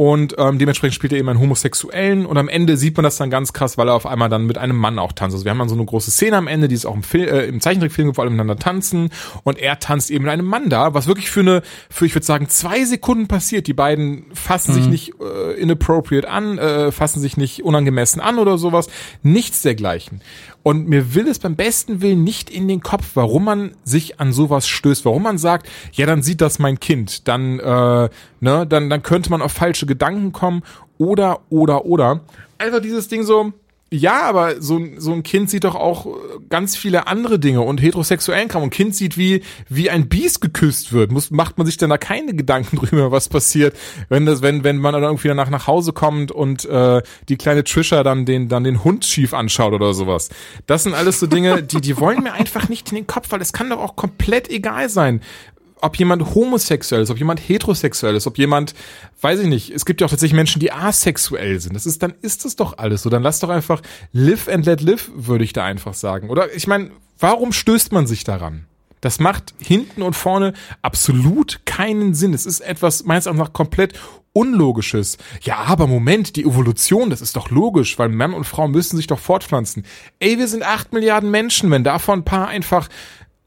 Und ähm, dementsprechend spielt er eben einen Homosexuellen und am Ende sieht man das dann ganz krass, weil er auf einmal dann mit einem Mann auch tanzt. Also wir haben dann so eine große Szene am Ende, die ist auch im, Film, äh, im Zeichentrickfilm vor allem miteinander tanzen und er tanzt eben mit einem Mann da, was wirklich für eine, für ich würde sagen, zwei Sekunden passiert. Die beiden fassen mhm. sich nicht äh, inappropriate an, äh, fassen sich nicht unangemessen an oder sowas. Nichts dergleichen. Und mir will es beim besten Willen nicht in den Kopf, warum man sich an sowas stößt, warum man sagt, ja, dann sieht das mein Kind, dann, äh, ne, dann, dann könnte man auf falsche Gedanken kommen oder, oder, oder. Einfach dieses Ding so, ja, aber so, so ein Kind sieht doch auch ganz viele andere Dinge und heterosexuellen Kram. Und ein Kind sieht, wie, wie ein Biest geküsst wird. Muss, macht man sich denn da keine Gedanken [LAUGHS] drüber, was passiert, wenn das, wenn, wenn man dann irgendwie danach nach Hause kommt und äh, die kleine Trisha dann den, dann den Hund schief anschaut oder sowas. Das sind alles so Dinge, die, die wollen mir einfach nicht in den Kopf, weil es kann doch auch komplett egal sein ob jemand homosexuell ist, ob jemand heterosexuell ist, ob jemand, weiß ich nicht, es gibt ja auch tatsächlich Menschen, die asexuell sind. Das ist, dann ist das doch alles so. Dann lass doch einfach live and let live, würde ich da einfach sagen. Oder ich meine, warum stößt man sich daran? Das macht hinten und vorne absolut keinen Sinn. Es ist etwas meines Erachtens nach komplett Unlogisches. Ja, aber Moment, die Evolution, das ist doch logisch, weil Mann und Frau müssen sich doch fortpflanzen. Ey, wir sind acht Milliarden Menschen, wenn davon ein paar einfach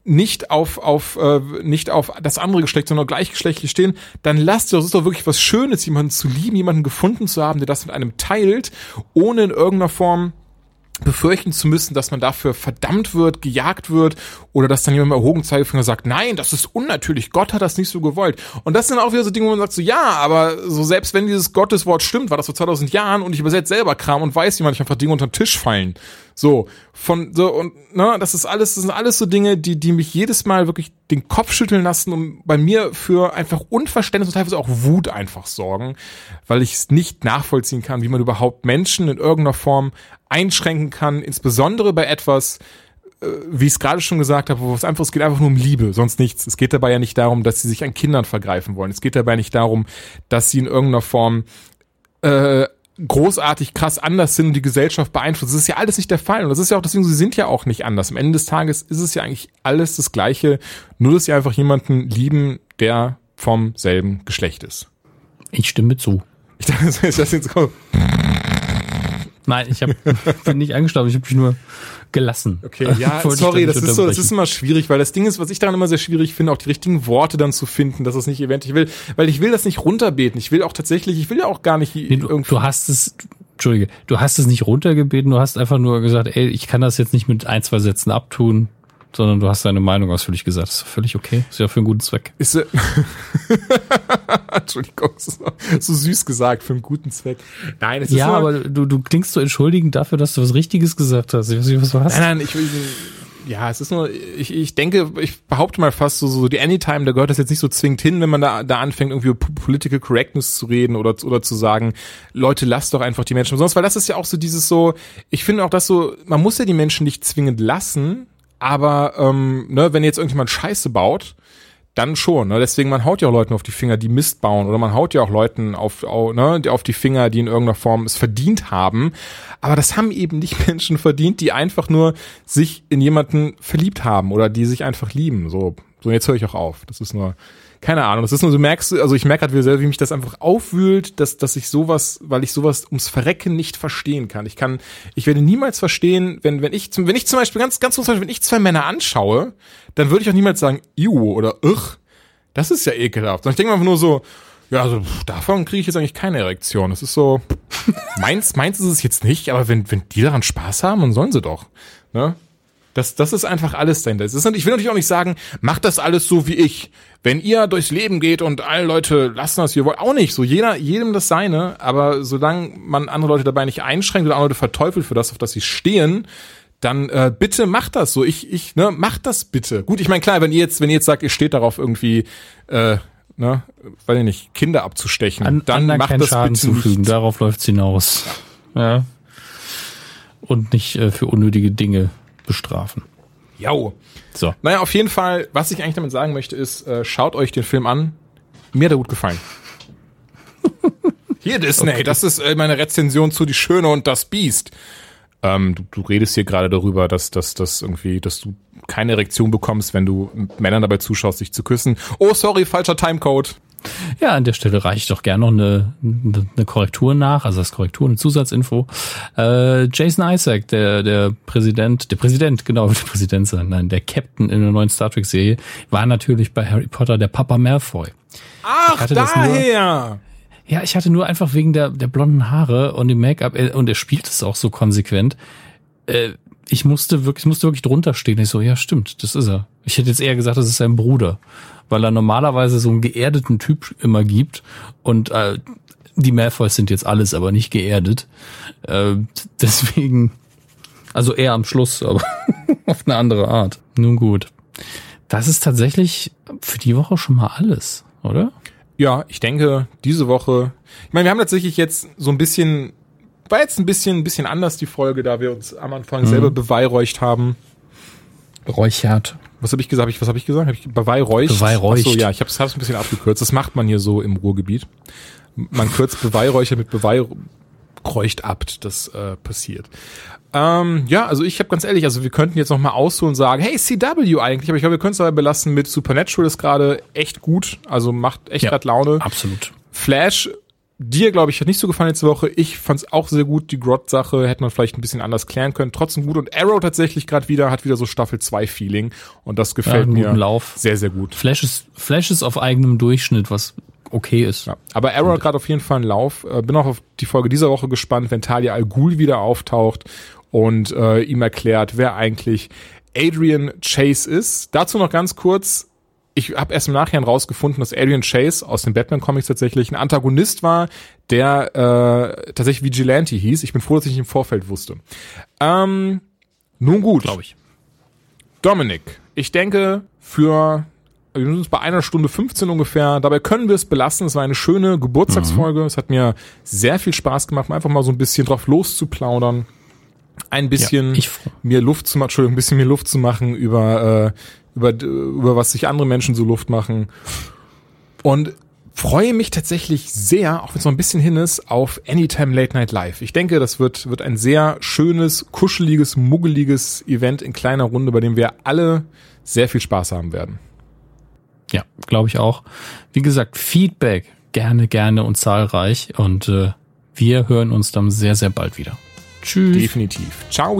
nicht auf auf äh, nicht auf das andere Geschlecht, sondern gleichgeschlechtlich stehen, dann lasst das ist doch wirklich was Schönes, jemanden zu lieben, jemanden gefunden zu haben, der das mit einem teilt, ohne in irgendeiner Form befürchten zu müssen, dass man dafür verdammt wird, gejagt wird oder dass dann jemand mit erhoben Zeigefinger sagt, nein, das ist unnatürlich, Gott hat das nicht so gewollt. Und das sind auch wieder so Dinge, wo man sagt so, ja, aber so selbst wenn dieses Gotteswort stimmt, war das vor 2000 Jahren und ich übersetze selber Kram und weiß, wie man einfach Dinge unter den Tisch fallen. So, von, so, und, ne, das ist alles, das sind alles so Dinge, die, die mich jedes Mal wirklich den Kopf schütteln lassen und bei mir für einfach Unverständnis und teilweise auch Wut einfach sorgen, weil ich es nicht nachvollziehen kann, wie man überhaupt Menschen in irgendeiner Form einschränken kann, insbesondere bei etwas, äh, wie ich es gerade schon gesagt habe, wo es einfach, es geht einfach nur um Liebe, sonst nichts. Es geht dabei ja nicht darum, dass sie sich an Kindern vergreifen wollen. Es geht dabei nicht darum, dass sie in irgendeiner Form äh, großartig krass anders sind und die Gesellschaft beeinflussen. Das ist ja alles nicht der Fall. Und das ist ja auch deswegen, sie sind ja auch nicht anders. Am Ende des Tages ist es ja eigentlich alles das Gleiche, nur dass sie einfach jemanden lieben, der vom selben Geschlecht ist. Ich stimme zu. Ich dachte, das ist jetzt so. Nein, ich hab, [LAUGHS] bin nicht angestaubt, ich habe mich nur gelassen. Okay, ja, [LAUGHS] sorry, das ist so, das ist immer schwierig, weil das Ding ist, was ich daran immer sehr schwierig finde, auch die richtigen Worte dann zu finden, dass es nicht eventuell will, weil ich will das nicht runterbeten. Ich will auch tatsächlich, ich will ja auch gar nicht nee, du, irgendwie. Du hast es, Entschuldige, du hast es nicht runtergebeten, du hast einfach nur gesagt, ey, ich kann das jetzt nicht mit ein, zwei Sätzen abtun. Sondern du hast deine Meinung ausführlich gesagt. Das ist völlig okay. Ist ja für einen guten Zweck. Ist, äh, [LAUGHS] Entschuldigung, so, so süß gesagt, für einen guten Zweck. Nein, es ist Ja, nur, aber du, du klingst so entschuldigend dafür, dass du was Richtiges gesagt hast. Ich weiß nicht, was du hast. Nein, nein, ich will, ja, es ist nur, ich, ich denke, ich behaupte mal fast so, so die Anytime, da gehört das jetzt nicht so zwingend hin, wenn man da, da anfängt, irgendwie über Political Correctness zu reden oder, oder zu sagen, Leute, lasst doch einfach die Menschen umsonst, weil das ist ja auch so dieses so, ich finde auch das so, man muss ja die Menschen nicht zwingend lassen, aber, ähm, ne, wenn jetzt irgendjemand Scheiße baut, dann schon. Ne? Deswegen, man haut ja auch Leuten auf die Finger, die Mist bauen. Oder man haut ja auch Leuten auf, auf, ne, auf die Finger, die in irgendeiner Form es verdient haben. Aber das haben eben nicht [LAUGHS] Menschen verdient, die einfach nur sich in jemanden verliebt haben oder die sich einfach lieben. So, so jetzt höre ich auch auf. Das ist nur, keine Ahnung. Das ist nur, du merkst, also ich merke selber, wie mich das einfach aufwühlt, dass, dass ich sowas, weil ich sowas ums Verrecken nicht verstehen kann. Ich kann, ich werde niemals verstehen, wenn, wenn ich, zum, wenn ich zum Beispiel ganz, ganz kurz, wenn ich zwei Männer anschaue, dann würde ich auch niemals sagen, iu oder ugh, das ist ja ekelhaft. Sondern ich denke einfach nur so, ja, also davon kriege ich jetzt eigentlich keine Erektion. Das ist so, [LAUGHS] meins, meins ist es jetzt nicht, aber wenn, wenn die daran Spaß haben, dann sollen sie doch. Ne? Das, das ist einfach alles dahinter. Das ist, ich will natürlich auch nicht sagen, macht das alles so wie ich. Wenn ihr durchs Leben geht und alle Leute lassen das, ihr wollt, auch nicht. So jeder, jedem das seine. Aber solange man andere Leute dabei nicht einschränkt oder andere Leute verteufelt für das, auf das sie stehen, dann äh, bitte macht das so. Ich, ich, ne, macht das bitte. Gut, ich meine, klar, wenn ihr jetzt, wenn ihr jetzt sagt, ihr steht darauf irgendwie, äh, ne, weiß ich nicht, Kinder abzustechen, An, dann macht das Schaden bitte zufügen. nicht. Darauf läuft's hinaus. Ja. Und nicht äh, für unnötige Dinge bestrafen. Jau. So. Naja, auf jeden Fall, was ich eigentlich damit sagen möchte, ist, äh, schaut euch den Film an. Mir hat er gut gefallen. [LAUGHS] Hier, Disney, das ist äh, meine Rezension zu Die Schöne und das Biest. Ähm, du, du redest hier gerade darüber, dass, dass, dass irgendwie, dass du keine Erektion bekommst, wenn du Männern dabei zuschaust, sich zu küssen. Oh, sorry, falscher Timecode. Ja, an der Stelle reiche ich doch gerne noch eine, eine Korrektur nach, also das Korrektur, eine Zusatzinfo. Äh, Jason Isaac, der, der Präsident, der Präsident, genau, [LAUGHS] der Präsident sein, nein, der Captain in der neuen Star Trek Serie, war natürlich bei Harry Potter der Papa Malfoy. Ach, hatte das nur- daher. Ja, ich hatte nur einfach wegen der, der blonden Haare und dem Make-up, äh, und er spielt es auch so konsequent. Äh, ich musste wirklich, ich musste wirklich drunter stehen. Ich so, ja, stimmt, das ist er. Ich hätte jetzt eher gesagt, das ist sein Bruder, weil er normalerweise so einen geerdeten Typ immer gibt und äh, die Malfoys sind jetzt alles, aber nicht geerdet. Äh, deswegen, also eher am Schluss, aber [LAUGHS] auf eine andere Art. Nun gut. Das ist tatsächlich für die Woche schon mal alles, oder? Ja, ich denke, diese Woche, ich meine, wir haben tatsächlich jetzt so ein bisschen, war jetzt ein bisschen, ein bisschen anders die Folge, da wir uns am Anfang selber beweihräucht haben. Räuchert. Was habe ich gesagt? Was habe ich gesagt? Hab ich beweihräucht? Beweihräucht. Ach so, ja, ich habe es ein bisschen abgekürzt. Das macht man hier so im Ruhrgebiet. Man kürzt Beweihräucher mit Beweihräucht ab. Das äh, passiert. Ähm, ja, also ich habe ganz ehrlich, also wir könnten jetzt noch mal ausholen und sagen, hey, CW eigentlich, aber ich glaube, wir können es dabei belassen mit Supernatural ist gerade echt gut, also macht echt Ja. grad Laune. Absolut. Flash, dir, glaube ich, hat nicht so gefallen letzte Woche. Ich fand es auch sehr gut. Die Grot-Sache hätte man vielleicht ein bisschen anders klären können. Trotzdem gut. Und Arrow tatsächlich gerade wieder, hat wieder so Staffel 2 Feeling. Und das gefällt einen mir Lauf. sehr, sehr gut. Flash ist, Flash ist auf eigenem Durchschnitt, was okay ist. Ja. Aber Arrow hat gerade auf jeden Fall einen Lauf. Äh, bin auch auf die Folge dieser Woche gespannt, wenn Talia Al Ghul wieder auftaucht und äh, ihm erklärt, wer eigentlich Adrian Chase ist. Dazu noch ganz kurz. Ich habe erst im Nachhinein rausgefunden, dass Adrian Chase aus den Batman-Comics tatsächlich ein Antagonist war, der äh, tatsächlich Vigilante hieß. Ich bin froh, dass ich nicht im Vorfeld wusste. Ähm, nun gut. Glaube ich. Dominik, ich denke, für wir sind uns bei einer Stunde 15 ungefähr. Dabei können wir es belassen. Es war eine schöne Geburtstagsfolge. Es hat mir sehr viel Spaß gemacht, einfach mal so ein bisschen drauf loszuplaudern. Ein bisschen Ja, mir Luft zu machen, Entschuldigung, ein bisschen mir Luft zu machen über, äh, über, über was sich andere Menschen so Luft machen. Und freue mich tatsächlich sehr, auch wenn es noch ein bisschen hin ist, auf Anytime Late Night Live. Ich denke, das wird, wird ein sehr schönes, kuscheliges, muggeliges Event in kleiner Runde, bei dem wir alle sehr viel Spaß haben werden. Ja, glaube ich auch. Wie gesagt, Feedback gerne, gerne und zahlreich. Und äh, wir hören uns dann sehr, sehr bald wieder. Tschüss. Definitiv. Ciao.